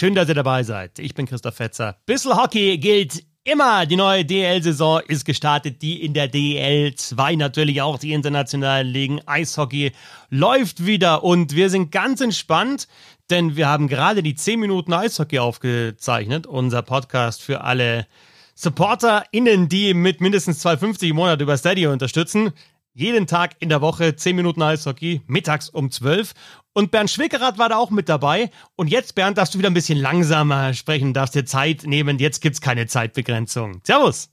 Schön, dass ihr dabei seid. Ich bin Christoph Fetzer. Bissl Hockey gilt immer. Die neue DL-Saison ist gestartet. Die in der DL 2 natürlich auch die internationalen Ligen. Eishockey läuft wieder und wir sind ganz entspannt, denn wir haben gerade die 10 Minuten Eishockey aufgezeichnet. Unser Podcast für alle SupporterInnen, die mit mindestens 2,50 im Monat über Steady unterstützen. Jeden Tag in der Woche 10 Minuten Eishockey, mittags um 12. Und Bernd Schwickerath war da auch mit dabei. Und jetzt, Bernd, darfst du wieder ein bisschen langsamer sprechen, darfst dir Zeit nehmen. Jetzt gibt's keine Zeitbegrenzung. Servus.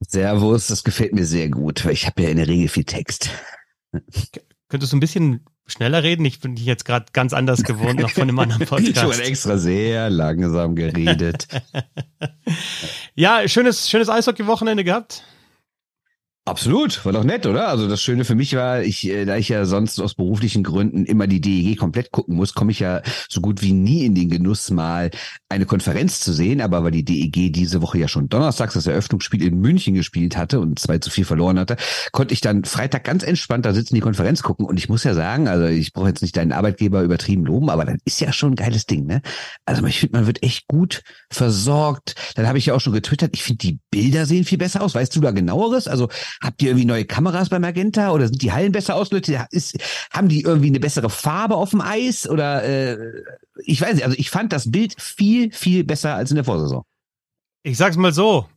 Servus, das gefällt mir sehr gut, weil ich habe ja in der Regel viel Text. Könntest du ein bisschen schneller reden? Ich bin jetzt gerade ganz anders gewohnt, noch von einem anderen Podcast. ich habe extra sehr langsam geredet. ja, schönes, schönes Eishockey-Wochenende gehabt. Absolut, war doch nett, oder? Also das Schöne für mich war, ich, äh, da ich ja sonst aus beruflichen Gründen immer die DEG komplett gucken muss, komme ich ja so gut wie nie in den Genuss, mal eine Konferenz zu sehen. Aber weil die DEG diese Woche ja schon donnerstags das Eröffnungsspiel in München gespielt hatte und zwei zu vier verloren hatte, konnte ich dann Freitag ganz entspannt da sitzen, die Konferenz gucken. Und ich muss ja sagen, also ich brauche jetzt nicht deinen Arbeitgeber übertrieben loben, aber das ist ja schon ein geiles Ding, ne? Also ich finde, man wird echt gut versorgt. Dann habe ich ja auch schon getwittert, ich finde, die Bilder sehen viel besser aus. Weißt du da genaueres? Also Habt ihr irgendwie neue Kameras bei Magenta oder sind die Hallen besser ausgeleuchtet? Ist, haben die irgendwie eine bessere Farbe auf dem Eis oder äh, ich weiß nicht. Also ich fand das Bild viel viel besser als in der Vorsaison. Ich sag's mal so: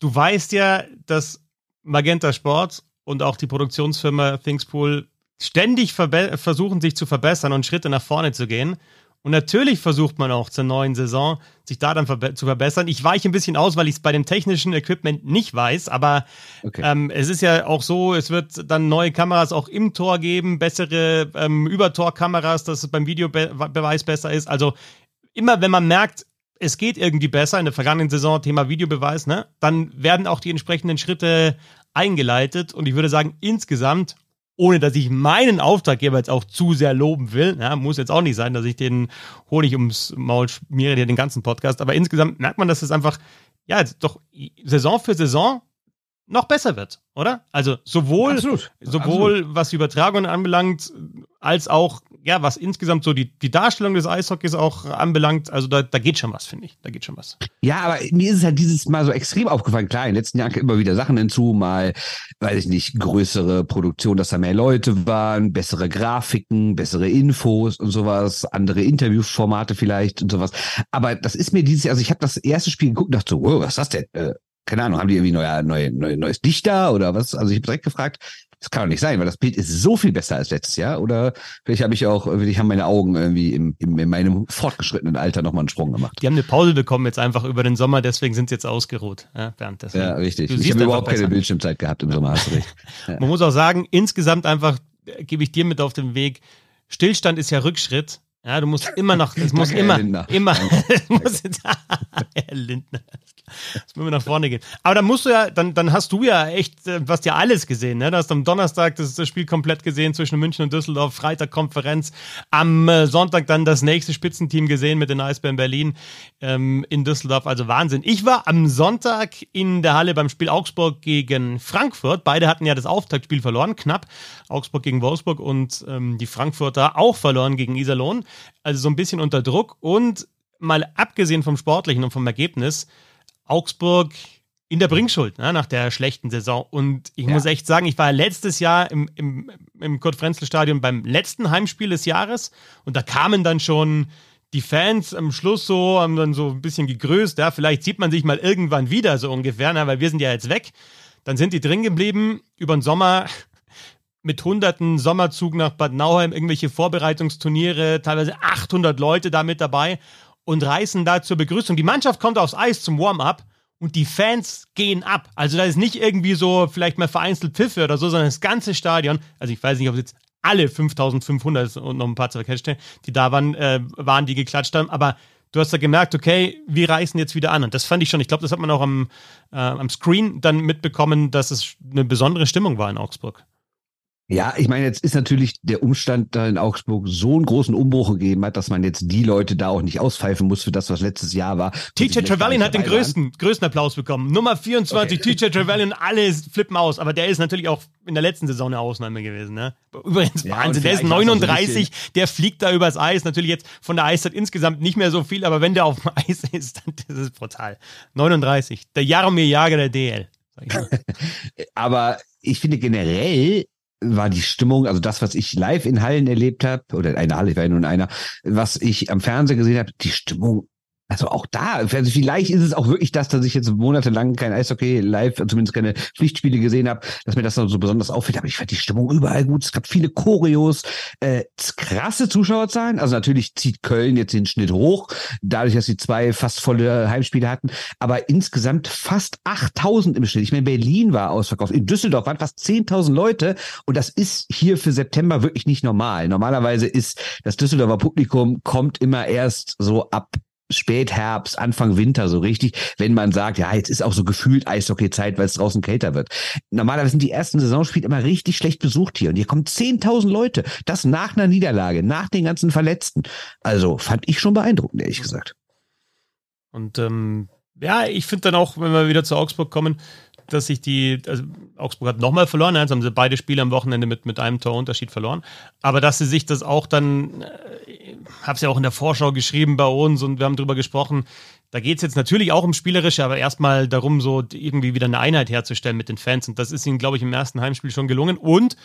Du weißt ja, dass Magenta Sport und auch die Produktionsfirma Thingspool ständig versuchen, sich zu verbessern und Schritte nach vorne zu gehen. Und natürlich versucht man auch zur neuen Saison, sich da dann verbe zu verbessern. Ich weiche ein bisschen aus, weil ich es bei dem technischen Equipment nicht weiß, aber okay. ähm, es ist ja auch so, es wird dann neue Kameras auch im Tor geben, bessere ähm, Übertorkameras, dass es beim Videobeweis besser ist. Also immer wenn man merkt, es geht irgendwie besser in der vergangenen Saison, Thema Videobeweis, ne, dann werden auch die entsprechenden Schritte eingeleitet. Und ich würde sagen, insgesamt ohne dass ich meinen Auftraggeber jetzt auch zu sehr loben will. Ja, muss jetzt auch nicht sein, dass ich den Honig ums Maul schmiere, den ganzen Podcast. Aber insgesamt merkt man, dass es einfach, ja, doch Saison für Saison noch besser wird, oder? Also sowohl, Absolut. sowohl Absolut. was Übertragungen anbelangt, als auch ja, was insgesamt so die, die Darstellung des Eishockeys auch anbelangt, also da, da geht schon was, finde ich. Da geht schon was. Ja, aber mir ist es halt dieses Mal so extrem aufgefallen. Klar, in den letzten Jahren immer wieder Sachen hinzu, mal, weiß ich nicht, größere Produktion, dass da mehr Leute waren, bessere Grafiken, bessere Infos und sowas, andere Interviewformate vielleicht und sowas. Aber das ist mir dieses Jahr, also ich habe das erste Spiel geguckt und dachte so, wow, was ist das denn? Äh, keine Ahnung, haben die irgendwie neue, neue, neue, neues Dichter oder was? Also ich habe direkt gefragt, das kann doch nicht sein, weil das Bild ist so viel besser als letztes Jahr. Oder vielleicht habe ich auch, vielleicht haben meine Augen irgendwie im, im, in meinem fortgeschrittenen Alter nochmal einen Sprung gemacht. Die haben eine Pause bekommen jetzt einfach über den Sommer, deswegen sind sie jetzt ausgeruht, ja, Bernd. Deswegen. Ja, richtig. Ich habe überhaupt keine Bildschirmzeit gehabt im Sommer, hast du recht. Ja. Man muss auch sagen, insgesamt einfach äh, gebe ich dir mit auf den Weg. Stillstand ist ja Rückschritt. Ja, du musst immer noch, es muss immer, immer, es muss, Herr Lindner, es muss immer nach vorne gehen. Aber dann musst du ja, dann, dann hast du ja echt, äh, was ja alles gesehen, ne? Du hast am Donnerstag das, das Spiel komplett gesehen zwischen München und Düsseldorf, Freitag Konferenz, am äh, Sonntag dann das nächste Spitzenteam gesehen mit den Eisbären Berlin ähm, in Düsseldorf, also Wahnsinn. Ich war am Sonntag in der Halle beim Spiel Augsburg gegen Frankfurt. Beide hatten ja das Auftaktspiel verloren, knapp. Augsburg gegen Wolfsburg und ähm, die Frankfurter auch verloren gegen Iserlohn also so ein bisschen unter Druck und mal abgesehen vom Sportlichen und vom Ergebnis, Augsburg in der Bringschuld ne, nach der schlechten Saison. Und ich ja. muss echt sagen, ich war letztes Jahr im, im, im Kurt-Frenzel-Stadion beim letzten Heimspiel des Jahres und da kamen dann schon die Fans am Schluss so, haben dann so ein bisschen gegrüßt, ja, vielleicht sieht man sich mal irgendwann wieder so ungefähr, na, weil wir sind ja jetzt weg. Dann sind die drin geblieben über den Sommer mit hunderten Sommerzug nach Bad Nauheim, irgendwelche Vorbereitungsturniere, teilweise 800 Leute da mit dabei und reißen da zur Begrüßung. Die Mannschaft kommt aufs Eis zum Warm-up und die Fans gehen ab. Also da ist nicht irgendwie so vielleicht mal vereinzelt Pfiffe oder so, sondern das ganze Stadion, also ich weiß nicht, ob es jetzt alle 5500 und noch ein paar stehen, die da waren, äh, waren, die geklatscht haben, aber du hast da gemerkt, okay, wir reißen jetzt wieder an. Und das fand ich schon, ich glaube, das hat man auch am, äh, am Screen dann mitbekommen, dass es eine besondere Stimmung war in Augsburg. Ja, ich meine, jetzt ist natürlich der Umstand da in Augsburg so einen großen Umbruch gegeben hat, dass man jetzt die Leute da auch nicht auspfeifen muss für das, was letztes Jahr war. TJ Trevelyan hat den größten, größten Applaus bekommen. Nummer 24, okay. TJ Trevelyan, alle flippen aus, aber der ist natürlich auch in der letzten Saison eine Ausnahme gewesen. Ne? Übrigens, ja, Wahnsinn, der ist 39, der fliegt da übers Eis. Natürlich jetzt von der Eiszeit insgesamt nicht mehr so viel, aber wenn der auf dem Eis ist, dann das ist brutal. 39, der Jaromir Jager der DL. aber ich finde generell war die Stimmung, also das, was ich live in Hallen erlebt habe, oder eine Halle, ich war ja nur in einer, was ich am Fernseher gesehen habe, die Stimmung also auch da, also vielleicht ist es auch wirklich das, dass ich jetzt monatelang kein Eishockey live, zumindest keine Pflichtspiele gesehen habe, dass mir das so besonders auffällt. Aber ich fand die Stimmung überall gut. Es gab viele Choreos, äh, krasse Zuschauerzahlen. Also natürlich zieht Köln jetzt den Schnitt hoch, dadurch, dass sie zwei fast volle Heimspiele hatten. Aber insgesamt fast 8000 im Schnitt. Ich meine, Berlin war ausverkauft. In Düsseldorf waren fast 10.000 Leute. Und das ist hier für September wirklich nicht normal. Normalerweise ist das Düsseldorfer Publikum kommt immer erst so ab Spätherbst, Anfang Winter so richtig, wenn man sagt, ja, jetzt ist auch so gefühlt Eishockey-Zeit, weil es draußen kälter wird. Normalerweise sind die ersten Saisonspiele immer richtig schlecht besucht hier und hier kommen 10.000 Leute. Das nach einer Niederlage, nach den ganzen Verletzten. Also fand ich schon beeindruckend, ehrlich gesagt. Und ähm, ja, ich finde dann auch, wenn wir wieder zu Augsburg kommen, dass sich die, also Augsburg hat nochmal verloren, jetzt haben sie beide Spiele am Wochenende mit, mit einem Torunterschied verloren, aber dass sie sich das auch dann, äh, habe es ja auch in der Vorschau geschrieben bei uns und wir haben drüber gesprochen, da geht es jetzt natürlich auch um Spielerische, aber erstmal darum, so irgendwie wieder eine Einheit herzustellen mit den Fans. Und das ist ihnen, glaube ich, im ersten Heimspiel schon gelungen. Und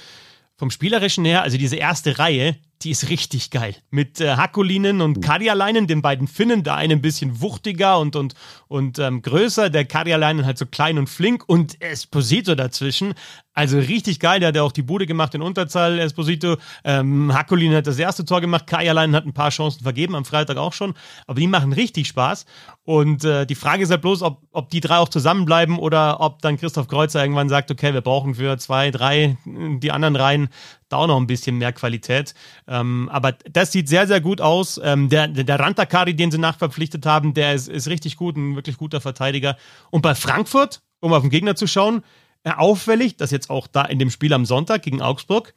vom Spielerischen her, also diese erste Reihe, die ist richtig geil. Mit äh, Hakulinen und Karjalainen, den beiden Finnen, der eine ein bisschen wuchtiger und, und, und ähm, größer, der Karjalainen halt so klein und flink und Esposito dazwischen. Also richtig geil, der hat ja auch die Bude gemacht in Unterzahl, Esposito. Ähm, Hakulinen hat das erste Tor gemacht, Karjalainen hat ein paar Chancen vergeben, am Freitag auch schon. Aber die machen richtig Spaß. Und äh, die Frage ist halt bloß, ob, ob die drei auch zusammenbleiben oder ob dann Christoph Kreuzer irgendwann sagt, okay, wir brauchen für zwei, drei die anderen Reihen da auch noch ein bisschen mehr Qualität. Ähm, aber das sieht sehr, sehr gut aus. Ähm, der, der Rantakari, den sie nachverpflichtet haben, der ist, ist richtig gut, ein wirklich guter Verteidiger. Und bei Frankfurt, um auf den Gegner zu schauen, äh, auffällig, dass jetzt auch da in dem Spiel am Sonntag gegen Augsburg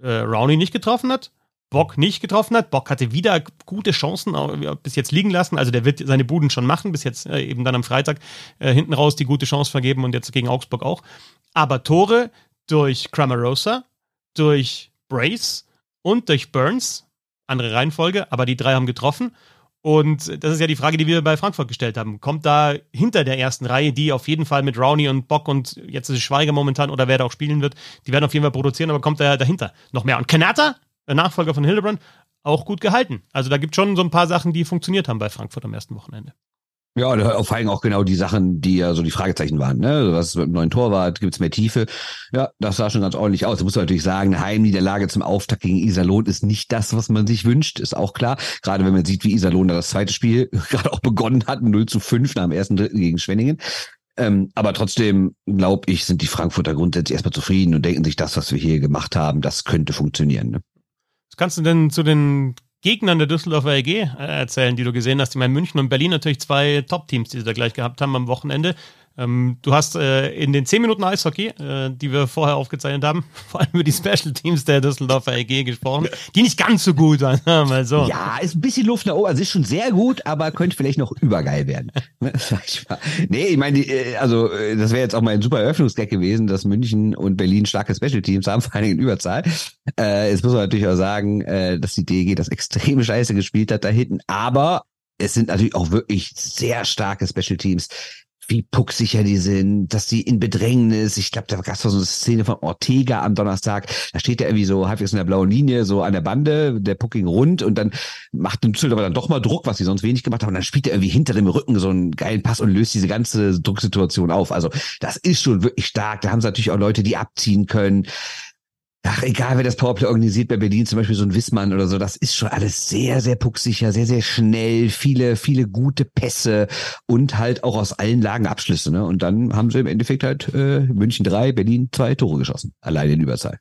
äh, Rowney nicht getroffen hat. Bock nicht getroffen hat. Bock hatte wieder gute Chancen bis jetzt liegen lassen. Also der wird seine Buden schon machen, bis jetzt äh, eben dann am Freitag äh, hinten raus die gute Chance vergeben und jetzt gegen Augsburg auch. Aber Tore durch Cramarosa, durch Brace und durch Burns. Andere Reihenfolge, aber die drei haben getroffen. Und das ist ja die Frage, die wir bei Frankfurt gestellt haben. Kommt da hinter der ersten Reihe, die auf jeden Fall mit Rowney und Bock und jetzt ist es Schweiger momentan oder wer da auch spielen wird, die werden auf jeden Fall produzieren, aber kommt da dahinter noch mehr. Und Kanata, der Nachfolger von Hildebrand, auch gut gehalten. Also da gibt es schon so ein paar Sachen, die funktioniert haben bei Frankfurt am ersten Wochenende. Ja, vor allem auch genau die Sachen, die ja so die Fragezeichen waren. Ne? Was mit dem neuen Torwart, gibt's mehr Tiefe? Ja, das sah schon ganz ordentlich aus. Da muss man natürlich sagen, eine Heimniederlage zum Auftakt gegen Iserlohn ist nicht das, was man sich wünscht, ist auch klar. Gerade wenn man sieht, wie Iserlohn da das zweite Spiel gerade auch begonnen hat, 0 zu 5 nach dem ersten Dritten gegen Schwenningen. Ähm, aber trotzdem, glaube ich, sind die Frankfurter grundsätzlich erstmal zufrieden und denken sich, das, was wir hier gemacht haben, das könnte funktionieren. Ne? Was kannst du denn zu den Gegnern der Düsseldorfer EG äh, erzählen, die du gesehen hast. Ich meine, München und Berlin natürlich zwei Top-Teams, die sie da gleich gehabt haben am Wochenende. Ähm, du hast äh, in den 10 Minuten Eishockey, äh, die wir vorher aufgezeichnet haben, vor allem über die Special Teams der Düsseldorfer EG gesprochen, die nicht ganz so gut waren, mal so. Ja, ist ein bisschen Luft nach oben. Also ist schon sehr gut, aber könnte vielleicht noch übergeil werden. Ne, nee, ich meine, äh, also äh, das wäre jetzt auch mal ein super Eröffnungsgag gewesen, dass München und Berlin starke Special Teams haben, vor allem in Überzahl. Äh, jetzt muss man natürlich auch sagen, äh, dass die DEG das extrem scheiße gespielt hat da hinten, aber es sind natürlich auch wirklich sehr starke Special Teams wie pucksicher die sind, dass die in Bedrängnis, ich glaube, da gab es so eine Szene von Ortega am Donnerstag, da steht er irgendwie so halbwegs in der blauen Linie, so an der Bande, der Pucking rund und dann macht ein aber dann doch mal Druck, was sie sonst wenig gemacht haben, und dann spielt er irgendwie hinter dem Rücken so einen geilen Pass und löst diese ganze Drucksituation auf. Also das ist schon wirklich stark. Da haben sie natürlich auch Leute, die abziehen können ach, egal wer das Powerplay organisiert bei Berlin, zum Beispiel so ein Wissmann oder so, das ist schon alles sehr, sehr pucksicher, sehr, sehr schnell, viele, viele gute Pässe und halt auch aus allen Lagen Abschlüsse. Ne? Und dann haben sie im Endeffekt halt äh, München drei, Berlin zwei Tore geschossen, allein in Überzahl.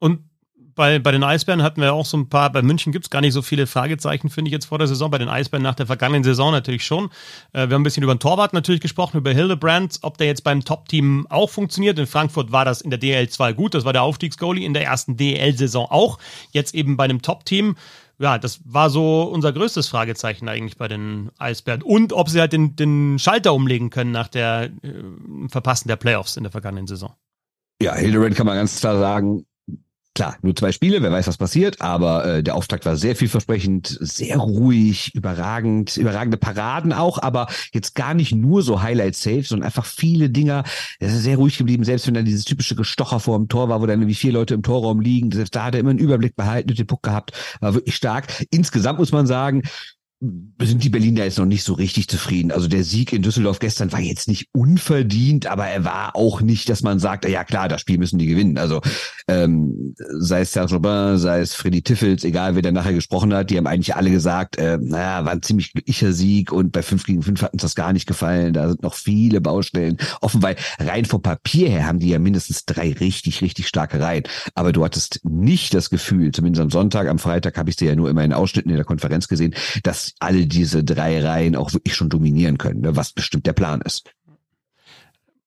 Und bei, bei den Eisbären hatten wir auch so ein paar, bei München gibt's gar nicht so viele Fragezeichen, finde ich jetzt vor der Saison. Bei den Eisbären nach der vergangenen Saison natürlich schon. Äh, wir haben ein bisschen über den Torwart natürlich gesprochen, über Hildebrand, ob der jetzt beim Top-Team auch funktioniert. In Frankfurt war das in der DL2 gut, das war der Aufstiegsgoalie in der ersten DL-Saison auch. Jetzt eben bei einem Top-Team. Ja, das war so unser größtes Fragezeichen eigentlich bei den Eisbären. Und ob sie halt den, den Schalter umlegen können nach der äh, Verpassen der Playoffs in der vergangenen Saison. Ja, Hildebrand kann man ganz klar sagen, Klar, nur zwei Spiele, wer weiß, was passiert, aber äh, der Auftakt war sehr vielversprechend, sehr ruhig, überragend, überragende Paraden auch, aber jetzt gar nicht nur so Highlight-Saves, sondern einfach viele Dinger. Es ist sehr ruhig geblieben, selbst wenn dann dieses typische Gestocher vor dem Tor war, wo dann irgendwie vier Leute im Torraum liegen. Selbst da hat er immer einen Überblick behalten und den Puck gehabt, war wirklich stark. Insgesamt muss man sagen, sind die Berliner jetzt noch nicht so richtig zufrieden. Also der Sieg in Düsseldorf gestern war jetzt nicht unverdient, aber er war auch nicht, dass man sagt, ja klar, das Spiel müssen die gewinnen. Also ähm, sei es Serge Aubin, sei es Freddy Tiffels, egal wer da nachher gesprochen hat, die haben eigentlich alle gesagt, äh, naja, war ein ziemlich glücklicher Sieg und bei 5 gegen 5 hat uns das gar nicht gefallen. Da sind noch viele Baustellen offen, weil rein vom Papier her haben die ja mindestens drei richtig, richtig starke Reihen. Aber du hattest nicht das Gefühl, zumindest am Sonntag, am Freitag habe ich sie ja nur immer in Ausschnitten in der Konferenz gesehen, dass alle diese drei Reihen auch wirklich schon dominieren können, ne, was bestimmt der Plan ist.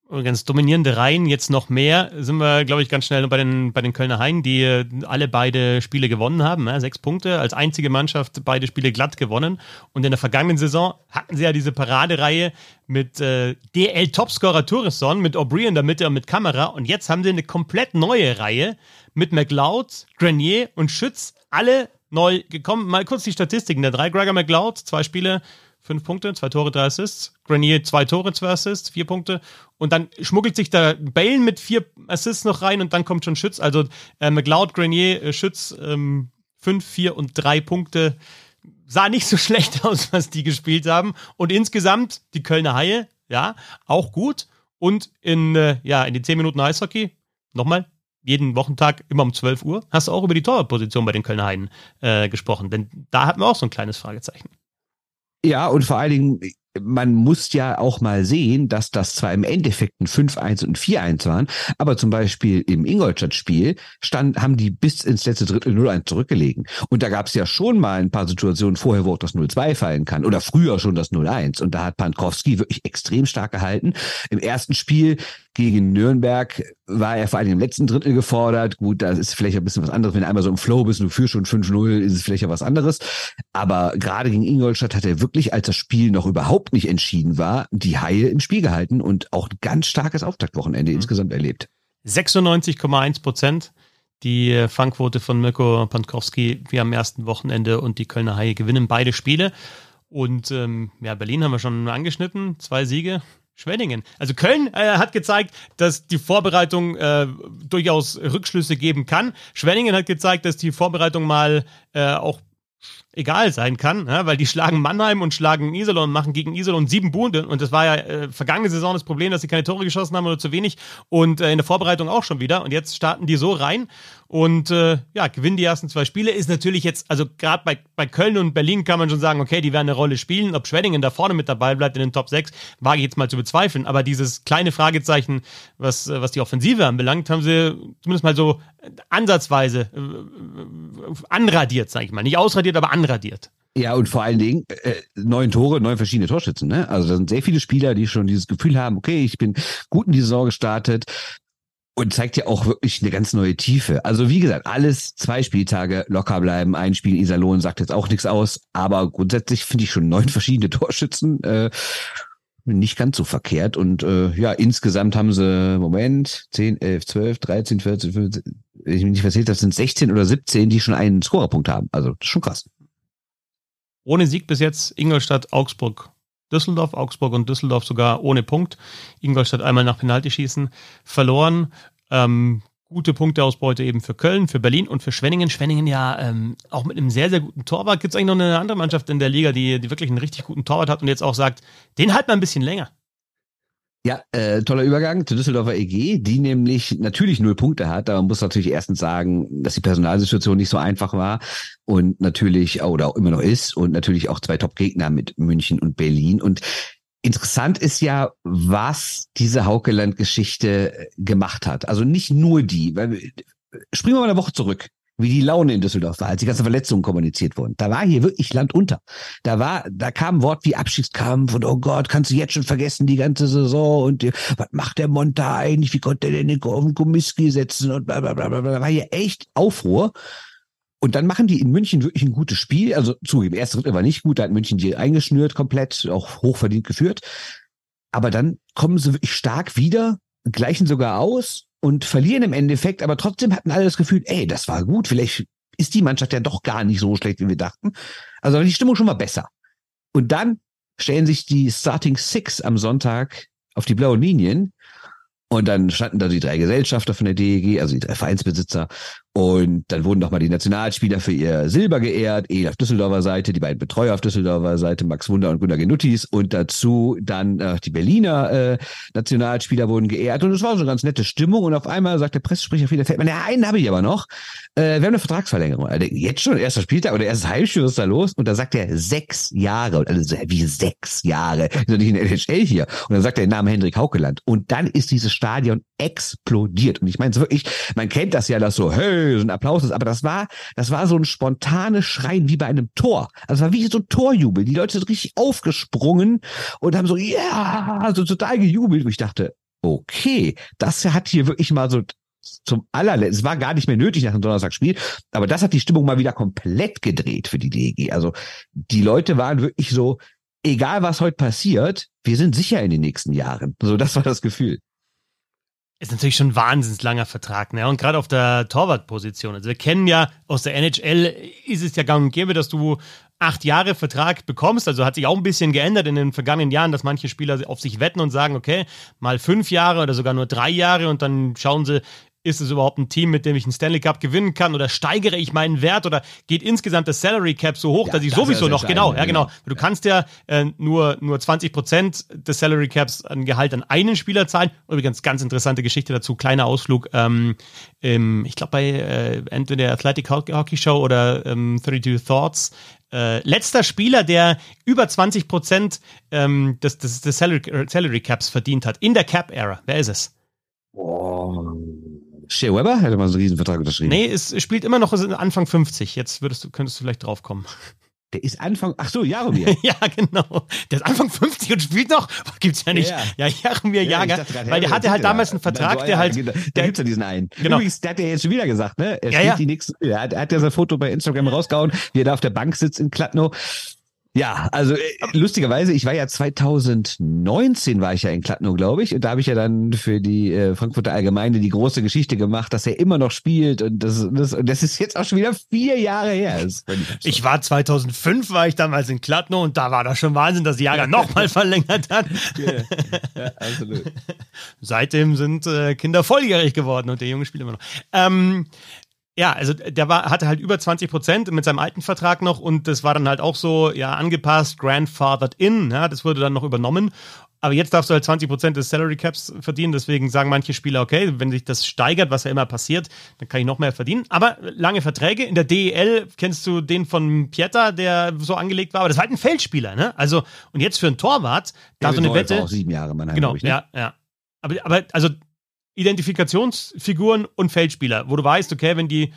Übrigens, dominierende Reihen jetzt noch mehr, sind wir, glaube ich, ganz schnell bei den, bei den Kölner Haien, die äh, alle beide Spiele gewonnen haben. Ja, sechs Punkte, als einzige Mannschaft beide Spiele glatt gewonnen. Und in der vergangenen Saison hatten sie ja diese Paradereihe mit äh, DL-Topscorer Tourisson, mit Aubry in der Mitte und mit Kamera. Und jetzt haben sie eine komplett neue Reihe mit McLeod, Grenier und Schütz, alle neu gekommen. Mal kurz die Statistiken. Der drei Gregor McLeod, zwei Spiele, fünf Punkte, zwei Tore, drei Assists. Grenier, zwei Tore, zwei Assists, vier Punkte. Und dann schmuggelt sich da Bale mit vier Assists noch rein und dann kommt schon Schütz. Also äh, McLeod, Grenier, äh, Schütz, ähm, fünf, vier und drei Punkte. Sah nicht so schlecht aus, was die gespielt haben. Und insgesamt die Kölner Haie, ja, auch gut. Und in, äh, ja, in die zehn Minuten Eishockey, nochmal, jeden Wochentag immer um 12 Uhr, hast du auch über die Torwartposition bei den Kölner Heiden äh, gesprochen. Denn da hatten wir auch so ein kleines Fragezeichen. Ja, und vor allen Dingen, man muss ja auch mal sehen, dass das zwar im Endeffekt ein 5-1 und 4-1 waren, aber zum Beispiel im Ingolstadt-Spiel stand, haben die bis ins letzte Drittel 0-1 zurückgelegen. Und da gab es ja schon mal ein paar Situationen vorher, wo auch das 0-2 fallen kann oder früher schon das 0-1. Und da hat Pankowski wirklich extrem stark gehalten. Im ersten Spiel gegen Nürnberg war er vor allem im letzten Drittel gefordert. Gut, da ist vielleicht ein bisschen was anderes. Wenn du einmal so im Flow bist und du führst schon 5-0, ist es vielleicht ja was anderes. Aber gerade gegen Ingolstadt hat er wirklich, als das Spiel noch überhaupt nicht entschieden war, die Haie im Spiel gehalten und auch ein ganz starkes Auftaktwochenende mhm. insgesamt erlebt. 96,1 Prozent die Fangquote von Mirko Pankowski wie am ersten Wochenende und die Kölner Haie gewinnen beide Spiele. Und ähm, ja, Berlin haben wir schon angeschnitten, zwei Siege, Schwenningen. Also Köln äh, hat gezeigt, dass die Vorbereitung äh, durchaus Rückschlüsse geben kann. Schwenningen hat gezeigt, dass die Vorbereitung mal äh, auch egal sein kann, ja, weil die schlagen Mannheim und schlagen Iserlohn und machen gegen Iserlohn sieben Bunde und das war ja äh, vergangene Saison das Problem, dass sie keine Tore geschossen haben oder zu wenig. Und äh, in der Vorbereitung auch schon wieder. Und jetzt starten die so rein. Und äh, ja, gewinnen die ersten zwei Spiele. Ist natürlich jetzt, also gerade bei, bei Köln und Berlin kann man schon sagen, okay, die werden eine Rolle spielen, ob Schweddingen da vorne mit dabei bleibt in den Top 6, wage ich jetzt mal zu bezweifeln, aber dieses kleine Fragezeichen, was, was die Offensive anbelangt, haben sie zumindest mal so ansatzweise äh, anradiert, sage ich mal, nicht ausradiert, aber anradiert anradiert. Ja, und vor allen Dingen äh, neun Tore, neun verschiedene Torschützen. Ne? Also da sind sehr viele Spieler, die schon dieses Gefühl haben, okay, ich bin gut in die Saison gestartet und zeigt ja auch wirklich eine ganz neue Tiefe. Also wie gesagt, alles zwei Spieltage locker bleiben. Ein Spiel Iserlohn sagt jetzt auch nichts aus, aber grundsätzlich finde ich schon neun verschiedene Torschützen äh, nicht ganz so verkehrt. Und äh, ja, insgesamt haben sie, Moment, 10, 11, 12, 13, 14, 15, ich mich nicht verzählt, das sind 16 oder 17, die schon einen Scorerpunkt haben. Also das ist schon krass. Ohne Sieg bis jetzt Ingolstadt, Augsburg, Düsseldorf, Augsburg und Düsseldorf sogar ohne Punkt. Ingolstadt einmal nach Penaltyschießen verloren. Ähm, gute Punkteausbeute eben für Köln, für Berlin und für Schwenningen. Schwenningen ja ähm, auch mit einem sehr, sehr guten Torwart. Gibt es eigentlich noch eine andere Mannschaft in der Liga, die, die wirklich einen richtig guten Torwart hat und jetzt auch sagt, den halt mal ein bisschen länger. Ja, äh, toller Übergang zur Düsseldorfer EG, die nämlich natürlich null Punkte hat, aber man muss natürlich erstens sagen, dass die Personalsituation nicht so einfach war und natürlich oder auch immer noch ist und natürlich auch zwei Top-Gegner mit München und Berlin und Interessant ist ja, was diese Haukeland-Geschichte gemacht hat. Also nicht nur die, weil springen wir mal eine Woche zurück. Wie die Laune in Düsseldorf war, als die ganzen Verletzungen kommuniziert wurden. Da war hier wirklich Land unter. Da war, da kam ein Wort wie Abschiedskampf und oh Gott, kannst du jetzt schon vergessen die ganze Saison und die, was macht der Monta eigentlich? Wie konnte der denn den Komiski setzen und bla bla bla bla. Da war hier echt Aufruhr. Und dann machen die in München wirklich ein gutes Spiel. Also zugeben, erste Drittel war nicht gut, da hat München die eingeschnürt komplett, auch hochverdient geführt. Aber dann kommen sie wirklich stark wieder, gleichen sogar aus und verlieren im Endeffekt, aber trotzdem hatten alle das Gefühl, ey, das war gut, vielleicht ist die Mannschaft ja doch gar nicht so schlecht, wie wir dachten. Also die Stimmung schon mal besser. Und dann stellen sich die Starting Six am Sonntag auf die blauen Linien und dann standen da die drei Gesellschafter von der DEG, also die drei Vereinsbesitzer. Und dann wurden nochmal die Nationalspieler für ihr Silber geehrt, eh auf Düsseldorfer Seite, die beiden Betreuer auf Düsseldorfer Seite, Max Wunder und Gunnar Genuttis. Und dazu dann äh, die Berliner äh, Nationalspieler wurden geehrt. Und es war so eine ganz nette Stimmung. Und auf einmal sagt der Pressesprecher fällt mir, ja, einen habe ich aber noch. Äh, wir haben eine Vertragsverlängerung. Also, jetzt schon, erster Spieltag oder erstes Heimspiel, was ist da los? Und da sagt er sechs Jahre. Und alle wie sechs Jahre? Ist doch nicht in der NHL hier. Und dann sagt er den Namen Hendrik Haukeland. Und dann ist dieses Stadion explodiert. Und ich meine es wirklich, man kennt das ja, dass so, hey, so ein Applaus ist, aber das war, das war so ein spontanes Schreien wie bei einem Tor. Also es war wie so ein Torjubel. Die Leute sind richtig aufgesprungen und haben so, ja, yeah, so total gejubelt. Und ich dachte, okay, das hat hier wirklich mal so zum allerletzten, es war gar nicht mehr nötig nach dem Donnerstagsspiel, aber das hat die Stimmung mal wieder komplett gedreht für die DEG. Also die Leute waren wirklich so, egal was heute passiert, wir sind sicher in den nächsten Jahren. So, das war das Gefühl. Ist natürlich schon ein wahnsinnig langer Vertrag, ne? Und gerade auf der Torwartposition. Also wir kennen ja aus der NHL ist es ja gang und gäbe, dass du acht Jahre Vertrag bekommst. Also hat sich auch ein bisschen geändert in den vergangenen Jahren, dass manche Spieler auf sich wetten und sagen, okay, mal fünf Jahre oder sogar nur drei Jahre und dann schauen sie, ist es überhaupt ein Team, mit dem ich einen Stanley Cup gewinnen kann oder steigere ich meinen Wert oder geht insgesamt das Salary Cap so hoch, ja, dass ich sowieso noch, genau, ja genau, du kannst ja äh, nur, nur 20 Prozent des Salary Caps an Gehalt an einen Spieler zahlen. Übrigens, ganz interessante Geschichte dazu, kleiner Ausflug, ähm, ähm, ich glaube bei äh, entweder der Athletic Hockey Show oder ähm, 32 Thoughts, äh, letzter Spieler, der über 20 Prozent ähm, des, des, des Salary, Salary Caps verdient hat in der Cap-Era. Wer ist es? Boah. Shea Weber hätte mal so einen Riesenvertrag unterschrieben. Nee, es spielt immer noch Anfang 50. Jetzt würdest du, könntest du vielleicht drauf kommen. Der ist Anfang, ach so, Jaromir. ja, genau. Der ist Anfang 50 und spielt noch. Gibt's ja nicht. Ja, ja. ja Jaromir ja, Jager. Grad, weil der hatte halt damals einen Vertrag, so, der halt. Da der gibt's ja diesen einen. Genau. Übrigens, der hat ja jetzt schon wieder gesagt, ne? Er spielt die nächsten, er hat, er hat ja sein Foto bei Instagram rausgehauen, wie er da auf der Bank sitzt in Kladno. Ja, also äh, lustigerweise, ich war ja 2019 war ich ja in Kladno, glaube ich, und da habe ich ja dann für die äh, Frankfurter Allgemeine die große Geschichte gemacht, dass er immer noch spielt und das, das, und das ist jetzt auch schon wieder vier Jahre her. Ich war 2005, war ich damals in Kladno und da war das schon Wahnsinn, dass Jager nochmal verlängert hat. Ja, absolut. Seitdem sind äh, Kinder volljährig geworden und der Junge spielt immer noch. Ähm, ja, also der war, hatte halt über 20 Prozent mit seinem alten Vertrag noch und das war dann halt auch so, ja, angepasst, grandfathered in, ja, das wurde dann noch übernommen. Aber jetzt darfst du halt 20 Prozent des Salary Caps verdienen, deswegen sagen manche Spieler, okay, wenn sich das steigert, was ja immer passiert, dann kann ich noch mehr verdienen. Aber lange Verträge, in der DEL kennst du den von Pieter, der so angelegt war, aber das war halt ein Feldspieler, ne? Also, und jetzt für einen Torwart, da so eine Wette. Auch sieben Jahre, man genau, ich, ne? ja, ja. Aber, aber also Identifikationsfiguren und Feldspieler, wo du weißt, okay, wenn die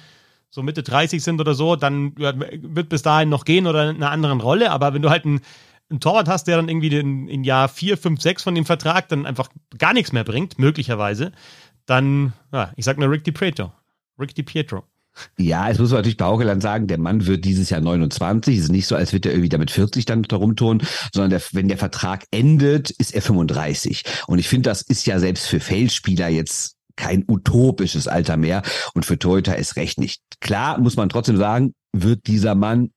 so Mitte 30 sind oder so, dann wird bis dahin noch gehen oder in einer anderen Rolle. Aber wenn du halt einen, einen Torwart hast, der dann irgendwie in, in Jahr 4, 5, 6 von dem Vertrag dann einfach gar nichts mehr bringt, möglicherweise, dann, ja, ich sag nur Rick DiPietro. Rick DiPietro. Ja, es muss man natürlich bei Haukeland sagen, der Mann wird dieses Jahr 29. Es ist nicht so, als wird er irgendwie damit 40 dann darum tun, sondern der, wenn der Vertrag endet, ist er 35. Und ich finde, das ist ja selbst für Feldspieler jetzt kein utopisches Alter mehr und für Toyota ist recht nicht. Klar muss man trotzdem sagen, wird dieser Mann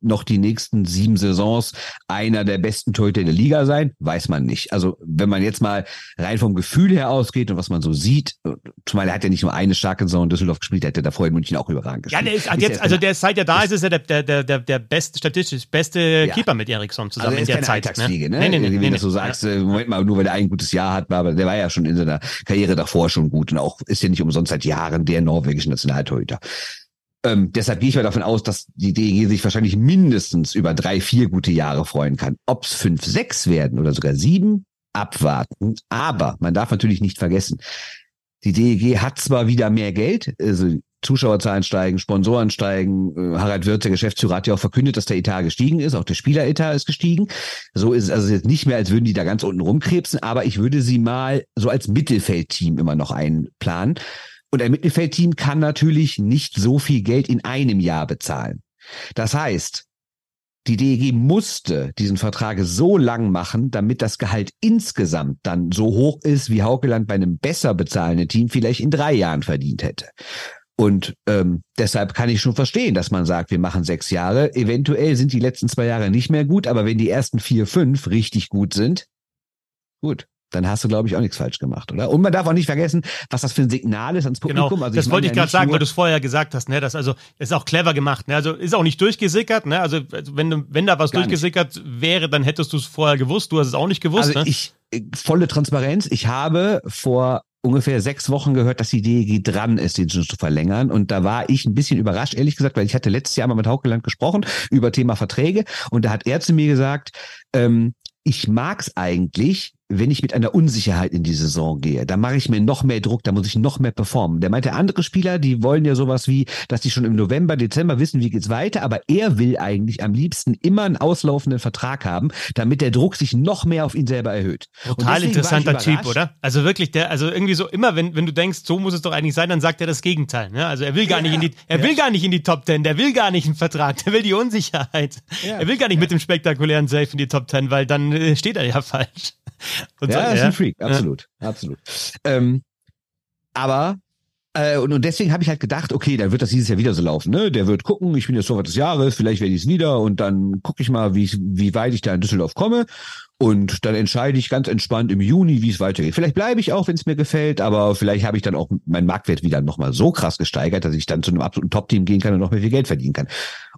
noch die nächsten sieben Saisons einer der besten Torhüter der Liga sein? Weiß man nicht. Also wenn man jetzt mal rein vom Gefühl her ausgeht und was man so sieht, zumal er hat ja nicht nur eine starke Saison in Düsseldorf gespielt, er hätte davor in München auch überragend gespielt. Ja, der ist, ist jetzt, also der seit er da ist, ist er der, der, der, der beste, statistisch beste ja. Keeper mit Eriksson zusammen also in der Zeit. Ne? ne? Nee, nee, nee, nee, Wie du so sagst, ja. Äh, Moment mal, nur weil er ein gutes Jahr hat, aber der war ja schon in seiner Karriere davor schon gut und auch ist ja nicht umsonst seit Jahren der norwegische Nationaltorhüter. Ähm, deshalb gehe ich mal davon aus, dass die DEG sich wahrscheinlich mindestens über drei, vier gute Jahre freuen kann. Ob es fünf, sechs werden oder sogar sieben, abwarten. Aber man darf natürlich nicht vergessen, die DEG hat zwar wieder mehr Geld, also Zuschauerzahlen steigen, Sponsoren steigen. Äh, Harald Wirth, der Geschäftsführer, hat ja auch verkündet, dass der Etat gestiegen ist. Auch der Spieleretat ist gestiegen. So ist es also jetzt nicht mehr, als würden die da ganz unten rumkrebsen, aber ich würde sie mal so als Mittelfeldteam immer noch einplanen. Und ein Mittelfeldteam kann natürlich nicht so viel Geld in einem Jahr bezahlen. Das heißt, die DEG musste diesen Vertrag so lang machen, damit das Gehalt insgesamt dann so hoch ist, wie Haukeland bei einem besser bezahlenden Team vielleicht in drei Jahren verdient hätte. Und ähm, deshalb kann ich schon verstehen, dass man sagt, wir machen sechs Jahre. Eventuell sind die letzten zwei Jahre nicht mehr gut, aber wenn die ersten vier, fünf richtig gut sind, gut, dann hast du, glaube ich, auch nichts falsch gemacht, oder? Und man darf auch nicht vergessen, was das für ein Signal ist ans Publikum. Genau, also das wollte ich ja gerade sagen, weil du es vorher gesagt hast, ne? Das also ist auch clever gemacht, ne? Also ist auch nicht durchgesickert, ne? Also, also wenn, wenn da was durchgesickert nicht. wäre, dann hättest du es vorher gewusst. Du hast es auch nicht gewusst. Also ne? ich, äh, volle Transparenz. Ich habe vor ungefähr sechs Wochen gehört, dass die DEG dran ist, den zu verlängern. Und da war ich ein bisschen überrascht, ehrlich gesagt, weil ich hatte letztes Jahr mal mit Haukeland gesprochen über Thema Verträge. Und da hat er zu mir gesagt, ähm, ich mag's eigentlich, wenn ich mit einer Unsicherheit in die Saison gehe, da mache ich mir noch mehr Druck, da muss ich noch mehr performen. Der meinte, andere Spieler, die wollen ja sowas wie, dass die schon im November, Dezember wissen, wie geht's weiter, aber er will eigentlich am liebsten immer einen auslaufenden Vertrag haben, damit der Druck sich noch mehr auf ihn selber erhöht. Total interessanter Typ, oder? Also wirklich, der, also irgendwie so immer, wenn, wenn du denkst, so muss es doch eigentlich sein, dann sagt er das Gegenteil. Ne? Also er will gar ja, nicht in die, er ja. will gar nicht in die Top Ten, der will gar nicht einen Vertrag, der will die Unsicherheit. Ja, er will gar nicht mit dem spektakulären Safe in die Top Ten, weil dann äh, steht er ja falsch. Und ja, so, ist ein Freak, absolut, absolut. Ähm, aber äh, und, und deswegen habe ich halt gedacht, okay, dann wird das dieses Jahr wieder so laufen. Ne? Der wird gucken, ich bin jetzt so weit des Jahres, vielleicht werde ich es wieder und dann gucke ich mal, wie, wie weit ich da in Düsseldorf komme. Und dann entscheide ich ganz entspannt im Juni, wie es weitergeht. Vielleicht bleibe ich auch, wenn es mir gefällt, aber vielleicht habe ich dann auch meinen Marktwert wieder nochmal so krass gesteigert, dass ich dann zu einem absoluten Top-Team gehen kann und noch mehr viel Geld verdienen kann.